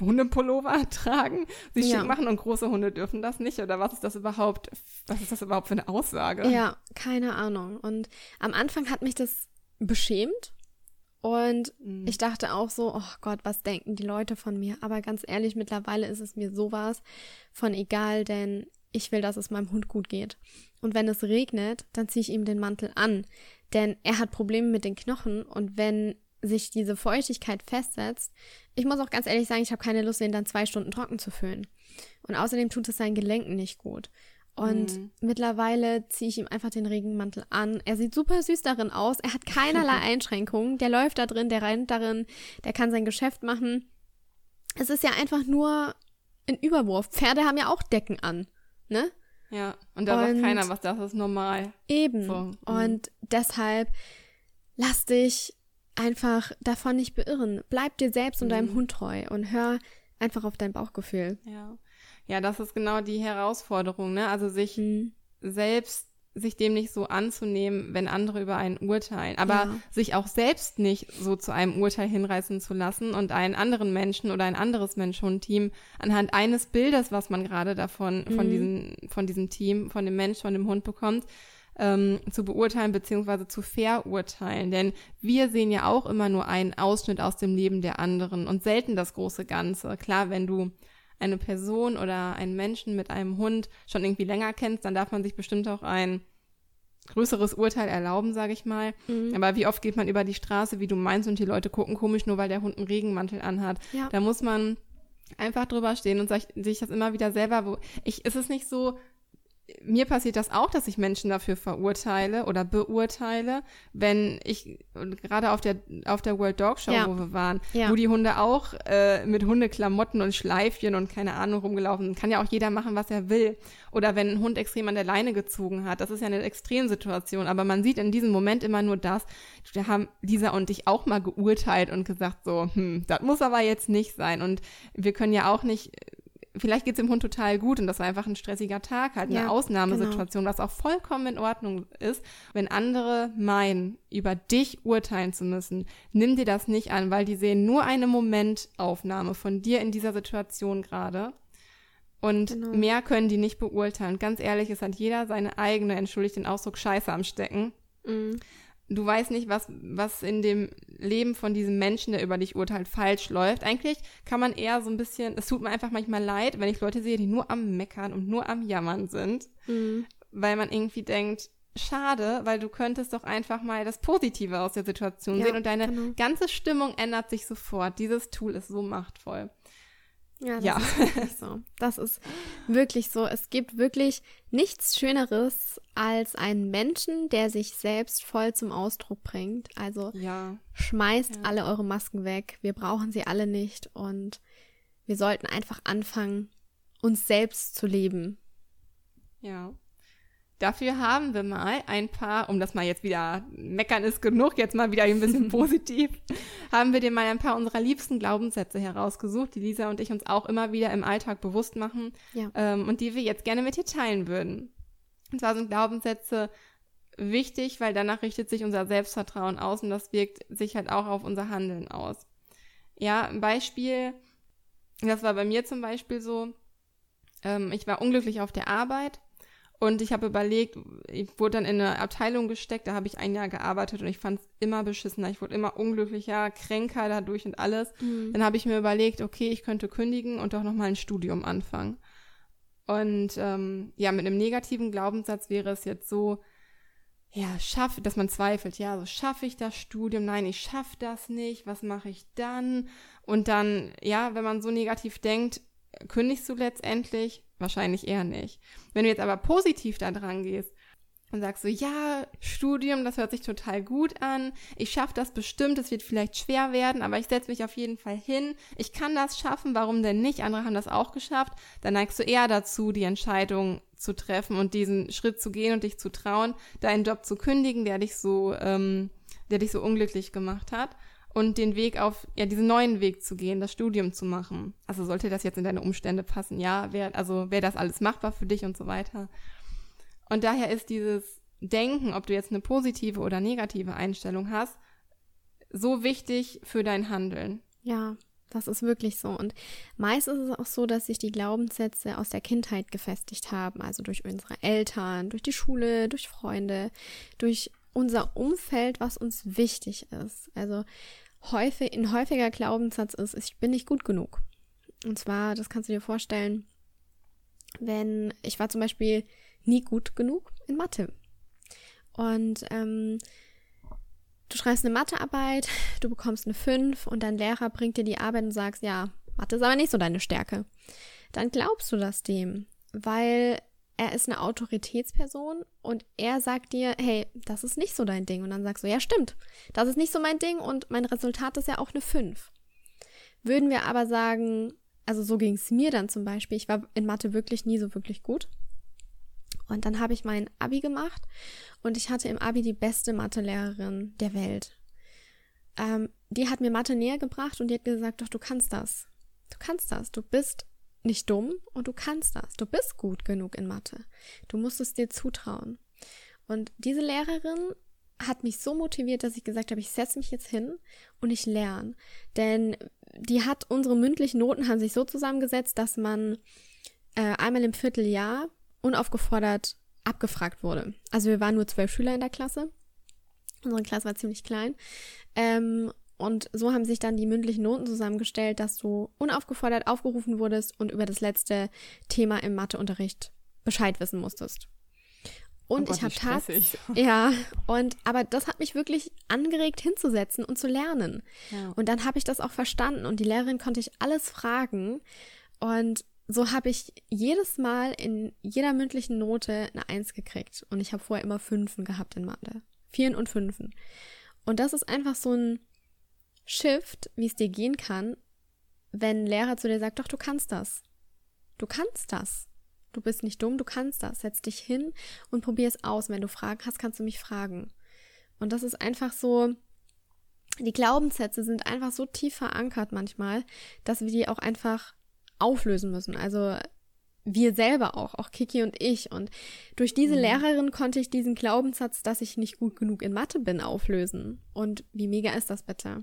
Hundepullover tragen, sich ja. schick machen und große Hunde dürfen das nicht? Oder was ist das überhaupt, was ist das überhaupt für eine Aussage? Ja, keine Ahnung. Und am Anfang hat mich das beschämt. Und mhm. ich dachte auch so, oh Gott, was denken die Leute von mir? Aber ganz ehrlich, mittlerweile ist es mir sowas von egal, denn ich will, dass es meinem Hund gut geht. Und wenn es regnet, dann ziehe ich ihm den Mantel an. Denn er hat Probleme mit den Knochen und wenn sich diese Feuchtigkeit festsetzt, ich muss auch ganz ehrlich sagen, ich habe keine Lust, den dann zwei Stunden trocken zu füllen. Und außerdem tut es seinen Gelenken nicht gut. Und mhm. mittlerweile ziehe ich ihm einfach den Regenmantel an. Er sieht super süß darin aus. Er hat keinerlei Einschränkungen. Der läuft da drin, der rennt darin, der kann sein Geschäft machen. Es ist ja einfach nur ein Überwurf. Pferde haben ja auch Decken an, ne? Ja, und da sagt keiner was, das ist normal. Eben. So, mhm. und deshalb lass dich einfach davon nicht beirren. Bleib dir selbst und deinem mhm. Hund treu und hör einfach auf dein Bauchgefühl. Ja. Ja, das ist genau die Herausforderung, ne? Also sich mhm. selbst sich dem nicht so anzunehmen, wenn andere über einen urteilen, aber ja. sich auch selbst nicht so zu einem Urteil hinreißen zu lassen und einen anderen Menschen oder ein anderes Mensch-Hund-Team anhand eines Bildes, was man gerade davon, mhm. von diesem, von diesem Team, von dem Mensch, von dem Hund bekommt, ähm, zu beurteilen beziehungsweise zu verurteilen. Denn wir sehen ja auch immer nur einen Ausschnitt aus dem Leben der anderen und selten das große Ganze. Klar, wenn du eine Person oder einen Menschen mit einem Hund schon irgendwie länger kennst, dann darf man sich bestimmt auch ein größeres Urteil erlauben, sage ich mal. Mhm. Aber wie oft geht man über die Straße, wie du meinst, und die Leute gucken komisch, nur weil der Hund einen Regenmantel anhat. Ja. Da muss man einfach drüber stehen und sich das immer wieder selber, wo ich, ist es nicht so, mir passiert das auch, dass ich Menschen dafür verurteile oder beurteile, wenn ich gerade auf der auf der World Dog Show, ja. wo wir waren, ja. wo die Hunde auch äh, mit Hundeklamotten und Schleifchen und keine Ahnung rumgelaufen sind. Kann ja auch jeder machen, was er will. Oder wenn ein Hund extrem an der Leine gezogen hat, das ist ja eine Extremsituation. Aber man sieht in diesem Moment immer nur das. Da haben Lisa und ich auch mal geurteilt und gesagt so, hm, das muss aber jetzt nicht sein. Und wir können ja auch nicht vielleicht geht es dem Hund total gut und das war einfach ein stressiger Tag, halt eine ja, Ausnahmesituation, genau. was auch vollkommen in Ordnung ist. Wenn andere meinen, über dich urteilen zu müssen, nimm dir das nicht an, weil die sehen nur eine Momentaufnahme von dir in dieser Situation gerade. Und genau. mehr können die nicht beurteilen. Ganz ehrlich, es hat jeder seine eigene, entschuldigt den Ausdruck, Scheiße am Stecken. Mhm du weißt nicht, was, was in dem Leben von diesem Menschen, der über dich urteilt, falsch läuft. Eigentlich kann man eher so ein bisschen, es tut mir einfach manchmal leid, wenn ich Leute sehe, die nur am Meckern und nur am Jammern sind, mhm. weil man irgendwie denkt, schade, weil du könntest doch einfach mal das Positive aus der Situation ja, sehen und deine genau. ganze Stimmung ändert sich sofort. Dieses Tool ist so machtvoll. Ja, das ja. ist wirklich so. Das ist wirklich so. Es gibt wirklich nichts Schöneres als einen Menschen, der sich selbst voll zum Ausdruck bringt. Also ja. schmeißt ja. alle eure Masken weg. Wir brauchen sie alle nicht und wir sollten einfach anfangen, uns selbst zu leben. Ja. Dafür haben wir mal ein paar, um das mal jetzt wieder, meckern ist genug, jetzt mal wieder ein bisschen positiv, haben wir dir mal ein paar unserer liebsten Glaubenssätze herausgesucht, die Lisa und ich uns auch immer wieder im Alltag bewusst machen ja. ähm, und die wir jetzt gerne mit dir teilen würden. Und zwar sind Glaubenssätze wichtig, weil danach richtet sich unser Selbstvertrauen aus und das wirkt sich halt auch auf unser Handeln aus. Ja, ein Beispiel, das war bei mir zum Beispiel so, ähm, ich war unglücklich auf der Arbeit und ich habe überlegt, ich wurde dann in eine Abteilung gesteckt, da habe ich ein Jahr gearbeitet und ich fand es immer beschissener. Ich wurde immer unglücklicher, kränker dadurch und alles. Mhm. Dann habe ich mir überlegt, okay, ich könnte kündigen und auch nochmal ein Studium anfangen. Und ähm, ja, mit einem negativen Glaubenssatz wäre es jetzt so, ja, schaffe, dass man zweifelt, ja, so schaffe ich das Studium, nein, ich schaffe das nicht, was mache ich dann? Und dann, ja, wenn man so negativ denkt, kündigst du letztendlich? Wahrscheinlich eher nicht. Wenn du jetzt aber positiv da dran gehst und sagst so, ja, Studium, das hört sich total gut an, ich schaffe das bestimmt, es wird vielleicht schwer werden, aber ich setze mich auf jeden Fall hin, ich kann das schaffen, warum denn nicht? Andere haben das auch geschafft, dann neigst du eher dazu, die Entscheidung zu treffen und diesen Schritt zu gehen und dich zu trauen, deinen Job zu kündigen, der dich so, ähm, der dich so unglücklich gemacht hat und den Weg auf, ja, diesen neuen Weg zu gehen, das Studium zu machen. Also sollte das jetzt in deine Umstände passen, ja, wär, also wäre das alles machbar für dich und so weiter. Und daher ist dieses Denken, ob du jetzt eine positive oder negative Einstellung hast, so wichtig für dein Handeln. Ja, das ist wirklich so. Und meist ist es auch so, dass sich die Glaubenssätze aus der Kindheit gefestigt haben, also durch unsere Eltern, durch die Schule, durch Freunde, durch unser Umfeld, was uns wichtig ist. Also häufig, ein häufiger Glaubenssatz ist, ich bin nicht gut genug. Und zwar, das kannst du dir vorstellen, wenn ich war zum Beispiel nie gut genug in Mathe. Und ähm, du schreibst eine Mathearbeit, du bekommst eine 5 und dein Lehrer bringt dir die Arbeit und sagst, ja, Mathe ist aber nicht so deine Stärke. Dann glaubst du das dem, weil er ist eine Autoritätsperson und er sagt dir, hey, das ist nicht so dein Ding. Und dann sagst du, ja, stimmt, das ist nicht so mein Ding und mein Resultat ist ja auch eine 5. Würden wir aber sagen, also so ging es mir dann zum Beispiel, ich war in Mathe wirklich nie so wirklich gut. Und dann habe ich mein Abi gemacht und ich hatte im Abi die beste Mathelehrerin der Welt. Ähm, die hat mir Mathe näher gebracht und die hat gesagt, doch, du kannst das. Du kannst das. Du bist nicht dumm und du kannst das. Du bist gut genug in Mathe. Du musst es dir zutrauen. Und diese Lehrerin hat mich so motiviert, dass ich gesagt habe, ich setze mich jetzt hin und ich lerne. Denn die hat unsere mündlichen Noten haben sich so zusammengesetzt, dass man äh, einmal im Vierteljahr unaufgefordert abgefragt wurde. Also wir waren nur zwölf Schüler in der Klasse. Unsere Klasse war ziemlich klein. Ähm, Und so haben sich dann die mündlichen Noten zusammengestellt, dass du unaufgefordert aufgerufen wurdest und über das letzte Thema im Matheunterricht Bescheid wissen musstest. Und oh Gott, ich habe tatsächlich, ja, und aber das hat mich wirklich angeregt hinzusetzen und zu lernen. Ja. Und dann habe ich das auch verstanden und die Lehrerin konnte ich alles fragen und so habe ich jedes Mal in jeder mündlichen Note eine Eins gekriegt und ich habe vorher immer Fünfen gehabt in Mathe. Vieren und Fünfen. Und das ist einfach so ein Shift, wie es dir gehen kann, wenn ein Lehrer zu dir sagt, doch, du kannst das. Du kannst das. Du bist nicht dumm, du kannst das. Setz dich hin und probier es aus. Wenn du Fragen hast, kannst du mich fragen. Und das ist einfach so, die Glaubenssätze sind einfach so tief verankert manchmal, dass wir die auch einfach auflösen müssen. Also wir selber auch, auch Kiki und ich. Und durch diese Mhm. Lehrerin konnte ich diesen Glaubenssatz, dass ich nicht gut genug in Mathe bin, auflösen. Und wie mega ist das bitte?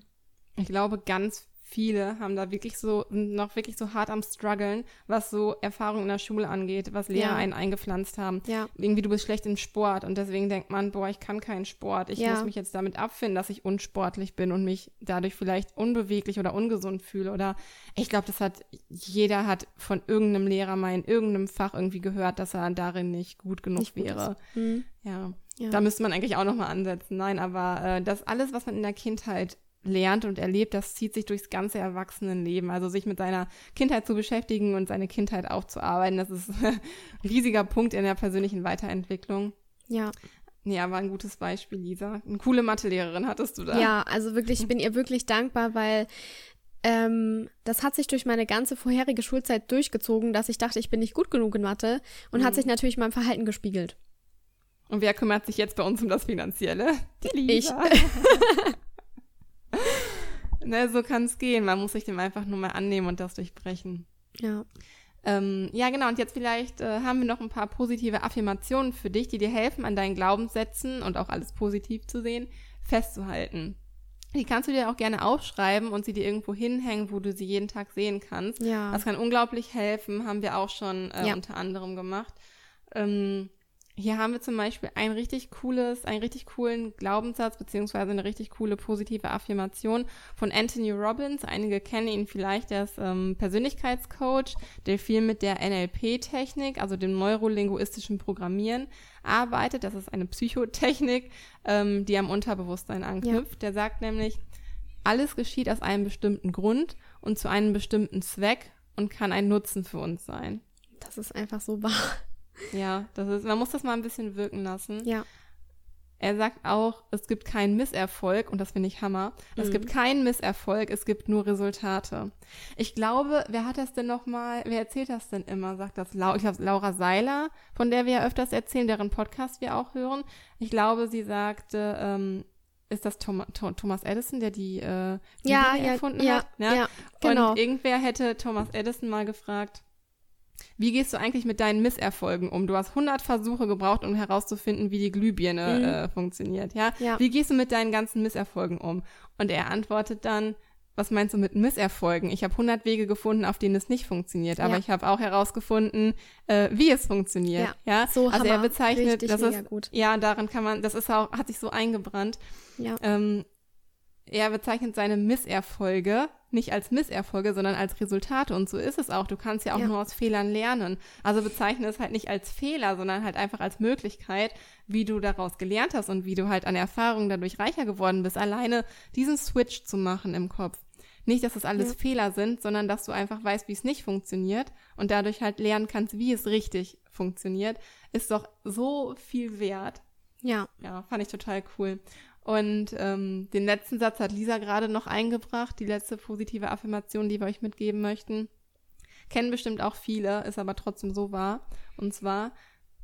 Ich glaube, ganz viele haben da wirklich so, noch wirklich so hart am struggeln, was so Erfahrungen in der Schule angeht, was Lehrer Ja. einen eingepflanzt haben. Ja. Irgendwie, du bist schlecht im Sport und deswegen denkt man, boah, ich kann keinen Sport. Ich Ja. muss mich jetzt damit abfinden, dass ich unsportlich bin und mich dadurch vielleicht unbeweglich oder ungesund fühle. Oder ich glaube, das hat, jeder hat von irgendeinem Lehrer mal in irgendeinem Fach irgendwie gehört, dass er darin nicht gut genug Nicht gut wäre. Hm. Ja. Ja. Da müsste man eigentlich auch nochmal ansetzen. Nein, aber äh, das alles, was man in der Kindheit lernt und erlebt, das zieht sich durchs ganze Erwachsenenleben. Also sich mit seiner Kindheit zu beschäftigen und seine Kindheit aufzuarbeiten, das ist ein riesiger Punkt in der persönlichen Weiterentwicklung. Ja. Ja, war ein gutes Beispiel, Lisa. Eine coole Mathelehrerin hattest du da. Ja, also wirklich, ich bin ihr wirklich dankbar, weil ähm, das hat sich durch meine ganze vorherige Schulzeit durchgezogen, dass ich dachte, ich bin nicht gut genug in Mathe und hat Mhm. sich natürlich in meinem Verhalten gespiegelt. Und wer kümmert sich jetzt bei uns um das Finanzielle? Die Lisa. ne, so kann es gehen. Man muss sich dem einfach nur mal annehmen und das durchbrechen. Ja. Ähm, ja, genau. Und jetzt vielleicht äh, haben wir noch ein paar positive Affirmationen für dich, die dir helfen, an deinen Glaubenssätzen und auch alles positiv zu sehen, festzuhalten. Die kannst du dir auch gerne aufschreiben und sie dir irgendwo hinhängen, wo du sie jeden Tag sehen kannst. Ja. Das kann unglaublich helfen, haben wir auch schon äh, Ja. unter anderem gemacht. Ähm, hier haben wir zum Beispiel ein richtig cooles, einen richtig coolen Glaubenssatz beziehungsweise eine richtig coole positive Affirmation von Anthony Robbins. Einige kennen ihn vielleicht, der ist ähm, Persönlichkeitscoach, der viel mit der NLP-Technik, also dem neurolinguistischen Programmieren, arbeitet. Das ist eine Psychotechnik, ähm, die am Unterbewusstsein anknüpft. Der sagt nämlich, alles geschieht aus einem bestimmten Grund und zu einem bestimmten Zweck und kann ein Nutzen für uns sein. Das ist einfach so wahr. Ja, das ist, man muss das mal ein bisschen wirken lassen. Ja. Er sagt auch, es gibt keinen Misserfolg und das finde ich Hammer. Es Mhm. gibt keinen Misserfolg, es gibt nur Resultate. Ich glaube, wer hat das denn nochmal, wer erzählt das denn immer? Sagt das Lau ich glaube, Laura Seiler, von der wir ja öfters erzählen, deren Podcast wir auch hören. Ich glaube, sie sagte, ähm, ist das Tom, Tom, Thomas Edison, der die äh, Ja, ja, erfunden ja, hat? ne? ja, genau. Und irgendwer hätte Thomas Edison mal gefragt, wie gehst du eigentlich mit deinen Misserfolgen um? Du hast 100 Versuche gebraucht, um herauszufinden, wie die Glühbirne Mhm. äh, funktioniert. Ja? Ja. Wie gehst du mit deinen ganzen Misserfolgen um? Und er antwortet dann, was meinst du mit Misserfolgen? Ich habe 100 Wege gefunden, auf denen es nicht funktioniert, aber Ja. ich habe auch herausgefunden, äh, wie es funktioniert. Ja, So also er bezeichnet, Richtig das ist gut. ja daran kann man, das ist auch, hat sich so eingebrannt. Ja. Ähm, er bezeichnet seine Misserfolge nicht als Misserfolge, sondern als Resultate. Und so ist es auch. Du kannst ja auch Ja. nur aus Fehlern lernen. Also bezeichne es halt nicht als Fehler, sondern halt einfach als Möglichkeit, wie du daraus gelernt hast und wie du halt an Erfahrungen dadurch reicher geworden bist. Alleine diesen Switch zu machen im Kopf. Nicht, dass es alles Ja. Fehler sind, sondern dass du einfach weißt, wie es nicht funktioniert und dadurch halt lernen kannst, wie es richtig funktioniert, ist doch so viel wert. Ja. Ja, fand ich total cool. Und ähm, den letzten Satz hat Lisa gerade noch eingebracht, die letzte positive Affirmation, die wir euch mitgeben möchten. Kennen bestimmt auch viele, ist aber trotzdem so wahr. Und zwar,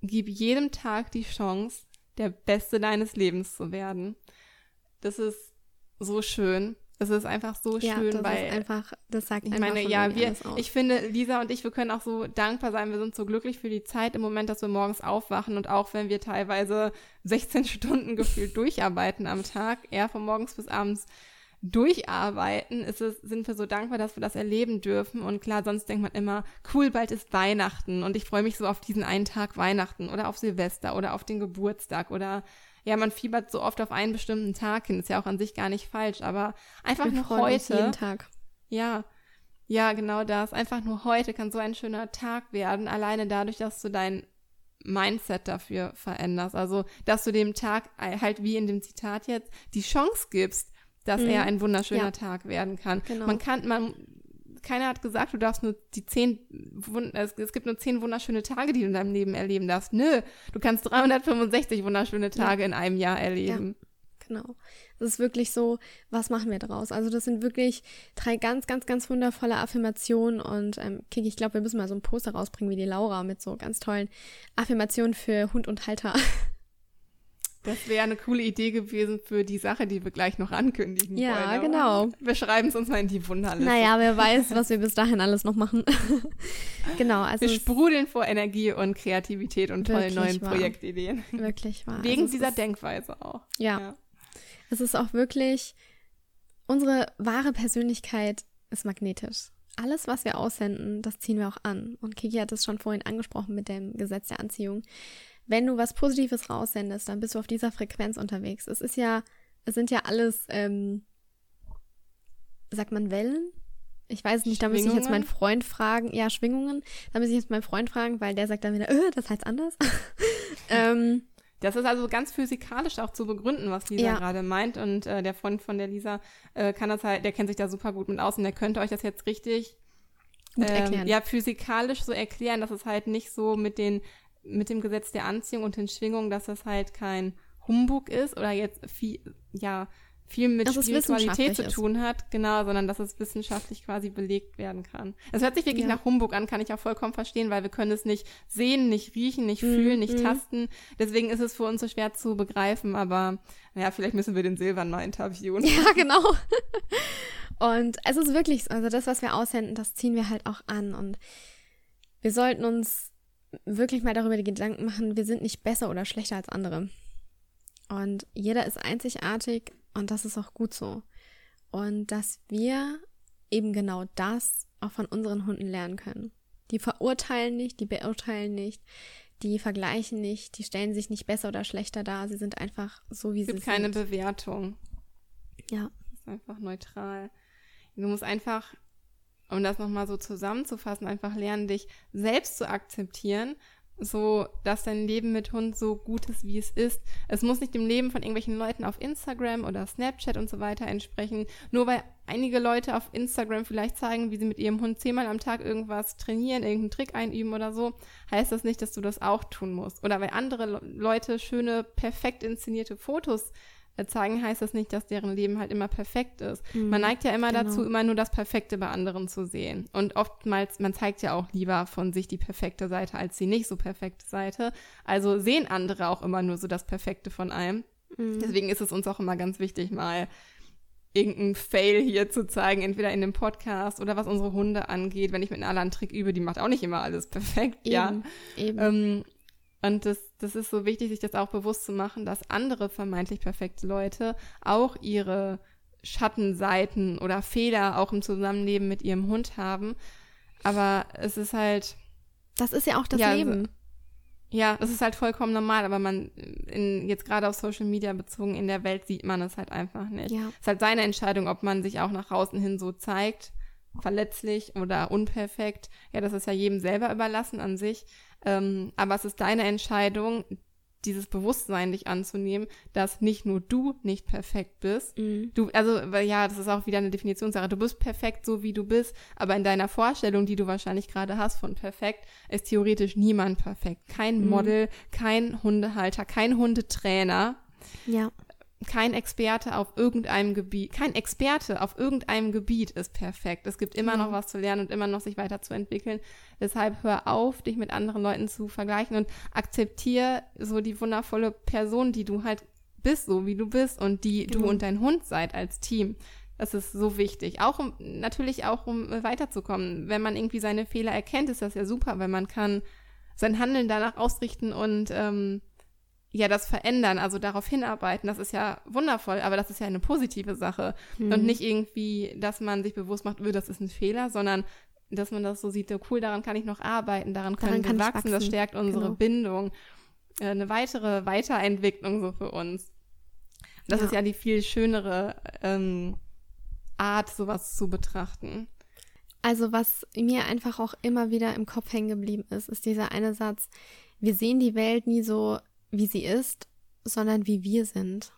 gib jedem Tag die Chance, der Beste deines Lebens zu werden. Das ist so schön. Es ist einfach so Ja, schön, das weil ist einfach, das sagt ich einfach meine, ja, wir, ich finde, Lisa und ich, wir können auch so dankbar sein. Wir sind so glücklich für die Zeit im Moment, dass wir morgens aufwachen und auch wenn wir teilweise 16 Stunden gefühlt durcharbeiten am Tag, eher von morgens bis abends durcharbeiten, ist es, sind wir so dankbar, dass wir das erleben dürfen. Und klar, sonst denkt man immer, cool, bald ist Weihnachten und ich freue mich so auf diesen einen Tag Weihnachten oder auf Silvester oder auf den Geburtstag oder ja, man fiebert so oft auf einen bestimmten Tag hin. Ist ja auch an sich gar nicht falsch, aber einfach wir nur heute. jeden Tag. Ja, ja, genau das. Einfach nur heute kann so ein schöner Tag werden, alleine dadurch, dass du dein Mindset dafür veränderst. Also, dass du dem Tag halt wie in dem Zitat jetzt die Chance gibst, dass mhm. er ein wunderschöner ja. Tag werden kann. Genau. Man kann, man, keiner hat gesagt, du darfst nur die zehn, es, es, gibt nur zehn wunderschöne Tage, die du in deinem Leben erleben darfst. Nö, du kannst 365 wunderschöne Tage ja. in einem Jahr erleben. Ja genau. Das ist wirklich so, was machen wir daraus? Also das sind wirklich drei ganz, ganz, ganz wundervolle Affirmationen und ähm, Kiki, ich glaube, wir müssen mal so ein Poster rausbringen wie die Laura mit so ganz tollen Affirmationen für Hund und Halter. Das wäre eine coole Idee gewesen für die Sache, die wir gleich noch ankündigen ja, wollen. genau. Wir schreiben es uns mal in die Wunderliste. Naja, wer weiß, was wir bis dahin alles noch machen. genau, also. Wir sprudeln vor Energie und Kreativität und tollen neuen wahr. Projektideen. Wirklich wahr. Wegen also dieser Denkweise auch. Ja. ja. Es ist auch wirklich, unsere wahre Persönlichkeit ist magnetisch. Alles, was wir aussenden, das ziehen wir auch an. Und Kiki hat es schon vorhin angesprochen mit dem Gesetz der Anziehung. Wenn du was Positives raussendest, dann bist du auf dieser Frequenz unterwegs. Es ist ja, es sind ja alles, ähm, sagt man Wellen? Ich weiß nicht, da müsste ich jetzt meinen Freund fragen. Ja, Schwingungen. Da müsste ich jetzt meinen Freund fragen, weil der sagt dann wieder, äh, das heißt anders. ähm, das ist also ganz physikalisch auch zu begründen, was Lisa ja. gerade meint. Und äh, der Freund von der Lisa äh, kann das halt, der kennt sich da super gut mit aus und der könnte euch das jetzt richtig gut ähm, erklären. Ja, physikalisch so erklären, dass es halt nicht so mit den mit dem Gesetz der Anziehung und den Schwingungen, dass das halt kein Humbug ist oder jetzt viel, ja, viel mit dass Spiritualität zu tun ist. hat, genau, sondern dass es wissenschaftlich quasi belegt werden kann. Es hört sich wirklich ja. nach Humbug an, kann ich auch vollkommen verstehen, weil wir können es nicht sehen, nicht riechen, nicht mhm. fühlen, nicht mhm. tasten. Deswegen ist es für uns so schwer zu begreifen, aber ja, vielleicht müssen wir den Silvan mal interviewen. Ja, genau. Und es ist wirklich so, also das, was wir aussenden, das ziehen wir halt auch an und wir sollten uns wirklich mal darüber die Gedanken machen, wir sind nicht besser oder schlechter als andere. Und jeder ist einzigartig und das ist auch gut so. Und dass wir eben genau das auch von unseren Hunden lernen können. Die verurteilen nicht, die beurteilen nicht, die vergleichen nicht, die stellen sich nicht besser oder schlechter dar. Sie sind einfach so, wie es sie sind. Es gibt keine Bewertung. Ja. Es ist einfach neutral. Du musst einfach, um das nochmal so zusammenzufassen, einfach lernen, dich selbst zu akzeptieren so, dass dein Leben mit Hund so gut ist, wie es ist. Es muss nicht dem Leben von irgendwelchen Leuten auf Instagram oder Snapchat und so weiter entsprechen. Nur weil einige Leute auf Instagram vielleicht zeigen, wie sie mit ihrem Hund zehnmal am Tag irgendwas trainieren, irgendeinen Trick einüben oder so, heißt das nicht, dass du das auch tun musst. Oder weil andere Leute schöne, perfekt inszenierte Fotos zeigen, heißt das nicht, dass deren Leben halt immer perfekt ist. Mhm, man neigt ja immer genau. dazu, immer nur das Perfekte bei anderen zu sehen. Und oftmals, man zeigt ja auch lieber von sich die perfekte Seite als die nicht so perfekte Seite. Also sehen andere auch immer nur so das Perfekte von einem. Mhm. Deswegen ist es uns auch immer ganz wichtig, mal irgendeinen Fail hier zu zeigen, entweder in dem Podcast oder was unsere Hunde angeht. Wenn ich mit einer anderen Trick übe, die macht auch nicht immer alles perfekt, eben, ja. Eben. Ähm, und das, das ist so wichtig, sich das auch bewusst zu machen, dass andere vermeintlich perfekte Leute auch ihre Schattenseiten oder Fehler auch im Zusammenleben mit ihrem Hund haben. Aber es ist halt. Das ist ja auch das ja, Leben. Ja, das ist halt vollkommen normal, aber man, in, jetzt gerade auf Social Media bezogen, in der Welt sieht man es halt einfach nicht. Ja. Es ist halt seine Entscheidung, ob man sich auch nach außen hin so zeigt, verletzlich oder unperfekt. Ja, das ist ja jedem selber überlassen an sich. Ähm, aber es ist deine Entscheidung, dieses Bewusstsein dich anzunehmen, dass nicht nur du nicht perfekt bist. Mhm. Du, also, ja, das ist auch wieder eine Definitionssache. Du bist perfekt so, wie du bist, aber in deiner Vorstellung, die du wahrscheinlich gerade hast von perfekt, ist theoretisch niemand perfekt. Kein mhm. Model, kein Hundehalter, kein Hundetrainer. Ja kein Experte auf irgendeinem Gebiet, kein Experte auf irgendeinem Gebiet ist perfekt. Es gibt immer mhm. noch was zu lernen und immer noch sich weiterzuentwickeln. Deshalb hör auf, dich mit anderen Leuten zu vergleichen und akzeptiere so die wundervolle Person, die du halt bist, so wie du bist und die mhm. du und dein Hund seid als Team. Das ist so wichtig. Auch um, natürlich auch um weiterzukommen. Wenn man irgendwie seine Fehler erkennt, ist das ja super, weil man kann sein Handeln danach ausrichten und ähm, ja das verändern, also darauf hinarbeiten, das ist ja wundervoll, aber das ist ja eine positive Sache. Mhm. Und nicht irgendwie, dass man sich bewusst macht, öh, das ist ein Fehler, sondern dass man das so sieht, oh, cool, daran kann ich noch arbeiten, daran können Daran wir kann ich wachsen, das wachsen. stärkt unsere Genau. Bindung. Äh, Eine weitere Weiterentwicklung so für uns. Das Ja. ist ja die viel schönere ähm, Art, sowas zu betrachten. Also was mir einfach auch immer wieder im Kopf hängen geblieben ist, ist dieser eine Satz, wir sehen die Welt nie so, wie sie ist, sondern wie wir sind.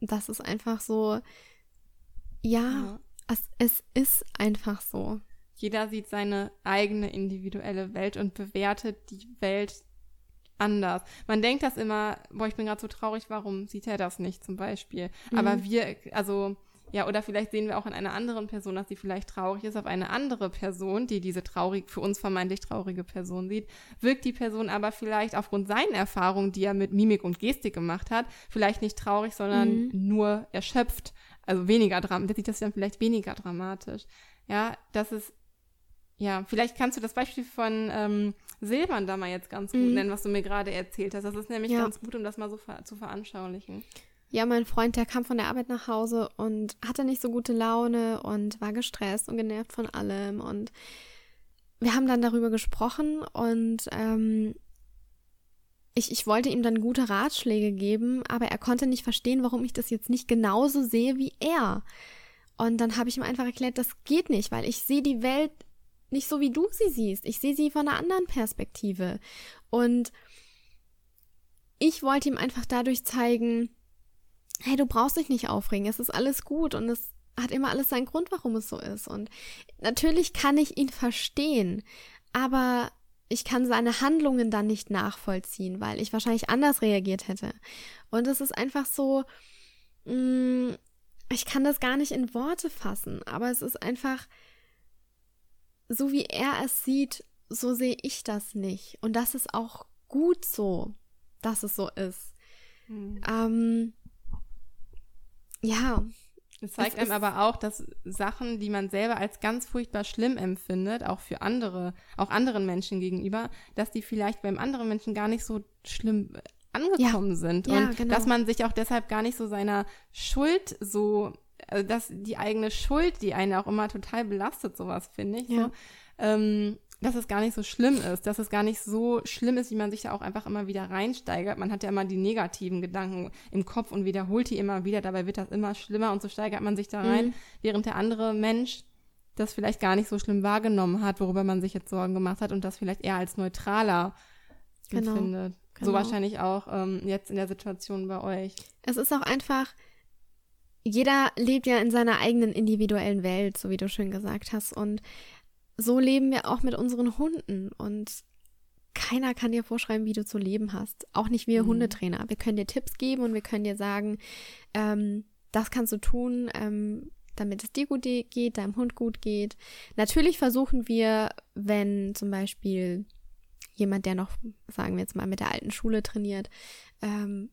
Das ist einfach so, ja, Ja. Es, es ist einfach so. Jeder sieht seine eigene individuelle Welt und bewertet die Welt anders. Man denkt das immer, boah, ich bin gerade so traurig, warum sieht er das nicht zum Beispiel? Mhm. Aber wir, also, ja, oder vielleicht sehen wir auch in einer anderen Person, dass sie vielleicht traurig ist, auf eine andere Person, die diese traurig, für uns vermeintlich traurige Person sieht, wirkt die Person aber vielleicht aufgrund seiner Erfahrungen, die er mit Mimik und Gestik gemacht hat, vielleicht nicht traurig, sondern Mhm. nur erschöpft. Also weniger dramatisch, sieht das dann vielleicht weniger dramatisch. Ja, das ist, ja, vielleicht kannst du das Beispiel von ähm, Silbern da mal jetzt ganz gut Mhm. nennen, was du mir gerade erzählt hast. Das ist nämlich Ja. ganz gut, um das mal so ver zu veranschaulichen. Ja, mein Freund, der kam von der Arbeit nach Hause und hatte nicht so gute Laune und war gestresst und genervt von allem. Und wir haben dann darüber gesprochen und ähm, ich, ich wollte ihm dann gute Ratschläge geben, aber er konnte nicht verstehen, warum ich das jetzt nicht genauso sehe wie er. Und dann habe ich ihm einfach erklärt, das geht nicht, weil ich sehe die Welt nicht so, wie du sie siehst. Ich sehe sie von einer anderen Perspektive. Und ich wollte ihm einfach dadurch zeigen, hey, du brauchst dich nicht aufregen, es ist alles gut und es hat immer alles seinen Grund, warum es so ist. Und natürlich kann ich ihn verstehen, aber ich kann seine Handlungen dann nicht nachvollziehen, weil ich wahrscheinlich anders reagiert hätte. Und es ist einfach so, mh, ich kann das gar nicht in Worte fassen, aber es ist einfach, so wie er es sieht, so sehe ich das nicht. Und das ist auch gut so, dass es so ist. Ähm, ja, Es zeigt Es einem aber auch, dass Sachen, die man selber als ganz furchtbar schlimm empfindet, auch für andere, auch anderen Menschen gegenüber, dass die vielleicht beim anderen Menschen gar nicht so schlimm äh, angekommen sind. Ja, und genau. dass man sich auch deshalb gar nicht so seiner Schuld so, also dass die eigene Schuld, die einen auch immer total belastet, sowas finde ich. Ja. So, ähm, dass es gar nicht so schlimm ist, dass es gar nicht so schlimm ist, wie man sich da auch einfach immer wieder reinsteigert. Man hat ja immer die negativen Gedanken im Kopf und wiederholt die immer wieder, dabei wird das immer schlimmer und so steigert man sich da rein, Mhm. während der andere Mensch das vielleicht gar nicht so schlimm wahrgenommen hat, worüber man sich jetzt Sorgen gemacht hat und das vielleicht eher als neutraler Genau, empfindet. So genau. wahrscheinlich auch ähm, jetzt in der Situation bei euch. Es ist auch einfach, jeder lebt ja in seiner eigenen individuellen Welt, so wie du schön gesagt hast. Und so leben wir auch mit unseren Hunden. Und keiner kann dir vorschreiben, wie du zu leben hast. Auch nicht wir Mhm. Hundetrainer. Wir können dir Tipps geben und wir können dir sagen, ähm, das kannst du tun, ähm, damit es dir gut geht, deinem Hund gut geht. Natürlich versuchen wir, wenn zum Beispiel jemand, der noch, sagen wir jetzt mal, mit der alten Schule trainiert, ähm,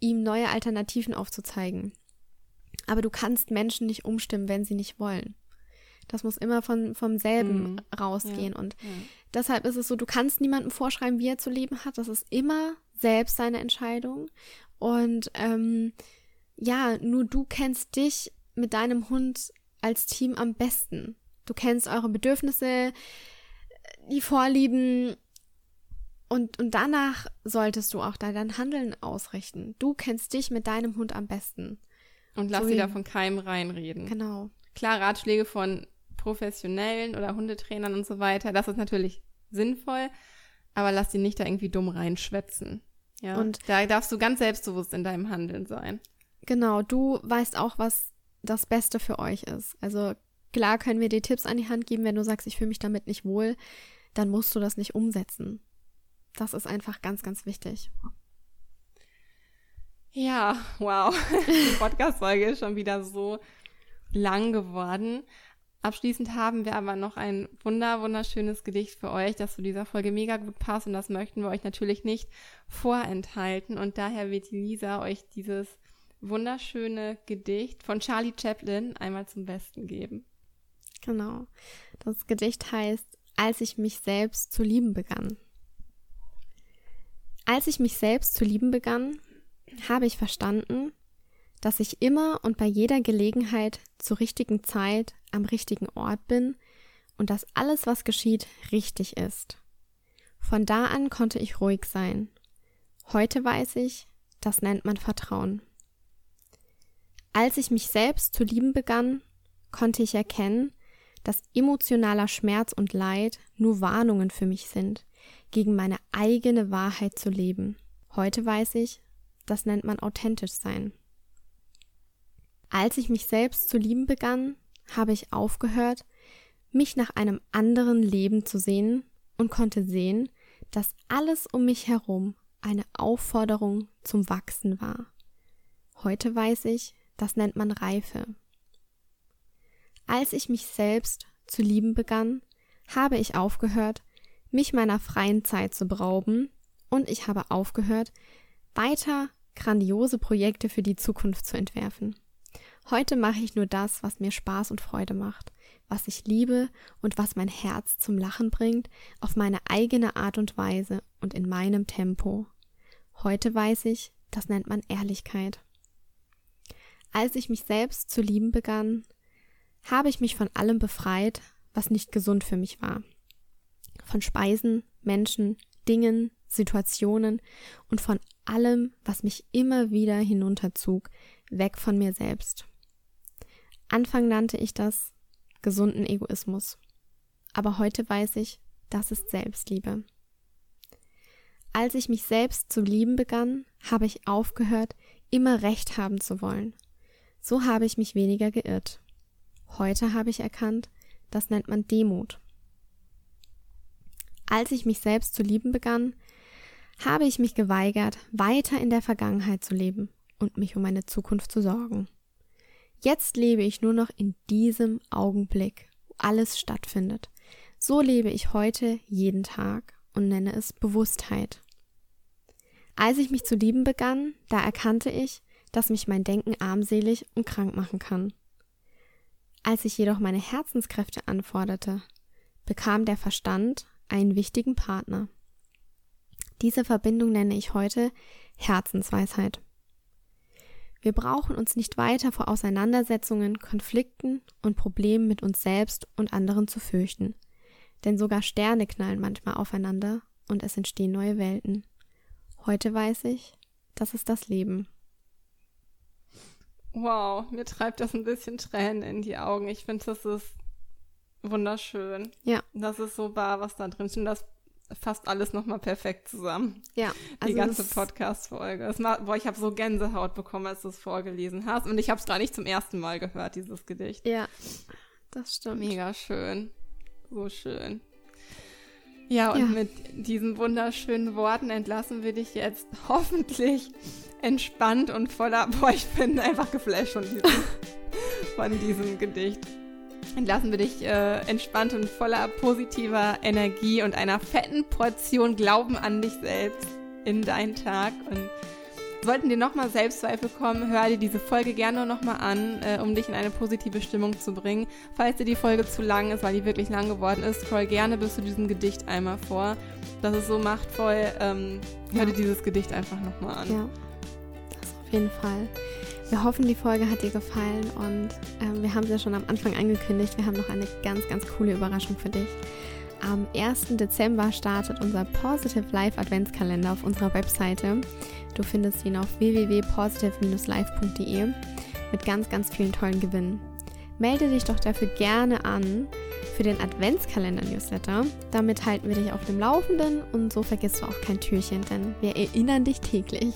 ihm neue Alternativen aufzuzeigen. Aber du kannst Menschen nicht umstimmen, wenn sie nicht wollen. Das muss immer von, vom selben Mhm. rausgehen. Ja. Und Ja. deshalb ist es so, du kannst niemandem vorschreiben, wie er zu leben hat. Das ist immer selbst seine Entscheidung. Und ähm, ja, nur du kennst dich mit deinem Hund als Team am besten. Du kennst eure Bedürfnisse, die Vorlieben und, und danach solltest du auch dein Handeln ausrichten. Du kennst dich mit deinem Hund am besten. Und lass So sie da von keinem reinreden. Genau. Klar, Ratschläge von Professionellen oder Hundetrainern und so weiter, das ist natürlich sinnvoll, aber lass sie nicht da irgendwie dumm reinschwätzen. Ja. Und- Und da darfst du ganz selbstbewusst in deinem Handeln sein. Genau, du weißt auch, was das Beste für euch ist. Also klar können wir dir Tipps an die Hand geben, wenn du sagst, ich fühle mich damit nicht wohl, dann musst du das nicht umsetzen. Das ist einfach ganz, ganz wichtig. Ja, wow. Die Podcast-Folge ist schon wieder so lang geworden. Abschließend haben wir aber noch ein wunder, wunderschönes Gedicht für euch, das zu dieser Folge mega gut passt und das möchten wir euch natürlich nicht vorenthalten und daher wird die Lisa euch dieses wunderschöne Gedicht von Charlie Chaplin einmal zum Besten geben. Genau. Das Gedicht heißt, als ich mich selbst zu lieben begann. Als ich mich selbst zu lieben begann, habe ich verstanden, dass ich immer und bei jeder Gelegenheit zur richtigen Zeit am richtigen Ort bin und dass alles, was geschieht, richtig ist. Von da an konnte ich ruhig sein. Heute weiß ich, das nennt man Vertrauen. Als ich mich selbst zu lieben begann, konnte ich erkennen, dass emotionaler Schmerz und Leid nur Warnungen für mich sind, gegen meine eigene Wahrheit zu leben. Heute weiß ich, das nennt man authentisch sein. Als ich mich selbst zu lieben begann, habe ich aufgehört, mich nach einem anderen Leben zu sehen und konnte sehen, dass alles um mich herum eine Aufforderung zum Wachsen war. Heute weiß ich, das nennt man Reife. Als ich mich selbst zu lieben begann, habe ich aufgehört, mich meiner freien Zeit zu berauben und ich habe aufgehört, weiter grandiose Projekte für die Zukunft zu entwerfen. Heute mache ich nur das, was mir Spaß und Freude macht, was ich liebe und was mein Herz zum Lachen bringt, auf meine eigene Art und Weise und in meinem Tempo. Heute weiß ich, das nennt man Ehrlichkeit. Als ich mich selbst zu lieben begann, habe ich mich von allem befreit, was nicht gesund für mich war. Von Speisen, Menschen, Dingen, Situationen und von allem, was mich immer wieder hinunterzog, weg von mir selbst. Anfang nannte ich das gesunden Egoismus. Aber heute weiß ich, das ist Selbstliebe. Als ich mich selbst zu lieben begann, habe ich aufgehört, immer Recht haben zu wollen. So habe ich mich weniger geirrt. Heute habe ich erkannt, das nennt man Demut. Als ich mich selbst zu lieben begann, habe ich mich geweigert, weiter in der Vergangenheit zu leben und mich um meine Zukunft zu sorgen. Jetzt lebe ich nur noch in diesem Augenblick, wo alles stattfindet. So lebe ich heute jeden Tag und nenne es Bewusstheit. Als ich mich zu lieben begann, da erkannte ich, dass mich mein Denken armselig und krank machen kann. Als ich jedoch meine Herzenskräfte anforderte, bekam der Verstand einen wichtigen Partner. Diese Verbindung nenne ich heute Herzensweisheit. Wir brauchen uns nicht weiter vor Auseinandersetzungen, Konflikten und Problemen mit uns selbst und anderen zu fürchten. Denn sogar Sterne knallen manchmal aufeinander und es entstehen neue Welten. Heute weiß ich, das ist das Leben. Wow, mir treibt das ein bisschen Tränen in die Augen. Ich finde, das ist wunderschön. Ja. Das ist so wahr, was da drin steht. Das fasst alles nochmal perfekt zusammen. Ja. Also die ganze Podcast-Folge. Boah, ich habe so Gänsehaut bekommen, als du es vorgelesen hast. Und ich habe es gar nicht zum ersten Mal gehört, dieses Gedicht. Ja, das stimmt. Mega schön. So schön. Ja, und ja. mit diesen wunderschönen Worten entlassen wir dich jetzt hoffentlich entspannt und voller, boah, ich bin einfach geflasht von diesem, von diesem Gedicht entlassen wir dich äh, entspannt und voller positiver Energie und einer fetten Portion Glauben an dich selbst in deinen Tag. Und sollten dir nochmal Selbstzweifel kommen, hör dir diese Folge gerne nochmal an, äh, um dich in eine positive Stimmung zu bringen. Falls dir die Folge zu lang ist, weil die wirklich lang geworden ist, scroll gerne bis zu diesem Gedicht einmal vor. Das ist so machtvoll. Ähm, hör dir dieses Gedicht einfach nochmal an. Ja, das auf jeden Fall. Wir hoffen, die Folge hat dir gefallen und ähm, wir haben es ja schon am Anfang angekündigt. Wir haben noch eine ganz, ganz coole Überraschung für dich. Am 1. Dezember startet unser Positive Life Adventskalender auf unserer Webseite. Du findest ihn auf www.positive-life.de mit ganz, ganz vielen tollen Gewinnen. Melde dich doch dafür gerne an für den Adventskalender-Newsletter. Damit halten wir dich auf dem Laufenden und so vergisst du auch kein Türchen, denn wir erinnern dich täglich.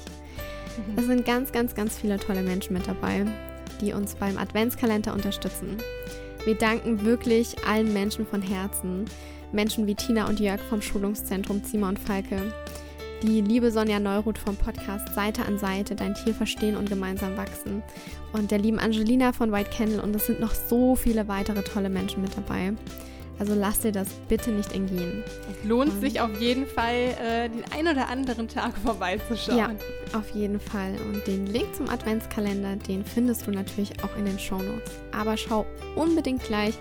Es sind ganz, ganz, ganz viele tolle Menschen mit dabei, die uns beim Adventskalender unterstützen. Wir danken wirklich allen Menschen von Herzen. Menschen wie Tina und Jörg vom Schulungszentrum Zimmer und Falke. Die liebe Sonja Neuruth vom Podcast Seite an Seite, dein Tier verstehen und gemeinsam wachsen. Und der lieben Angelina von White Candle. Und es sind noch so viele weitere tolle Menschen mit dabei. Also lass dir das bitte nicht entgehen. Es lohnt und sich auf jeden Fall, äh, den ein oder anderen Tag vorbeizuschauen. Ja, auf jeden Fall. Und den Link zum Adventskalender, den findest du natürlich auch in den Shownotes. Aber schau unbedingt gleich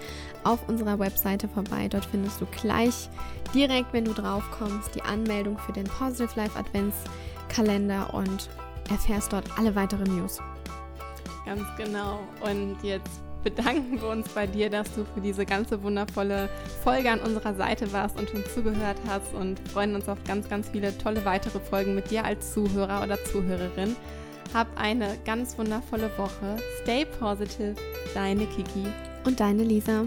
auf unserer Webseite vorbei. Dort findest du gleich direkt, wenn du drauf kommst, die Anmeldung für den Positive Life Adventskalender und erfährst dort alle weiteren News. Ganz genau. Und jetzt bedanken wir uns bei dir, dass du für diese ganze wundervolle Folge an unserer Seite warst und schon zugehört hast und freuen uns auf ganz, ganz viele tolle weitere Folgen mit dir als Zuhörer oder Zuhörerin. Hab eine ganz wundervolle Woche. Stay positive, deine Kiki und deine Lisa.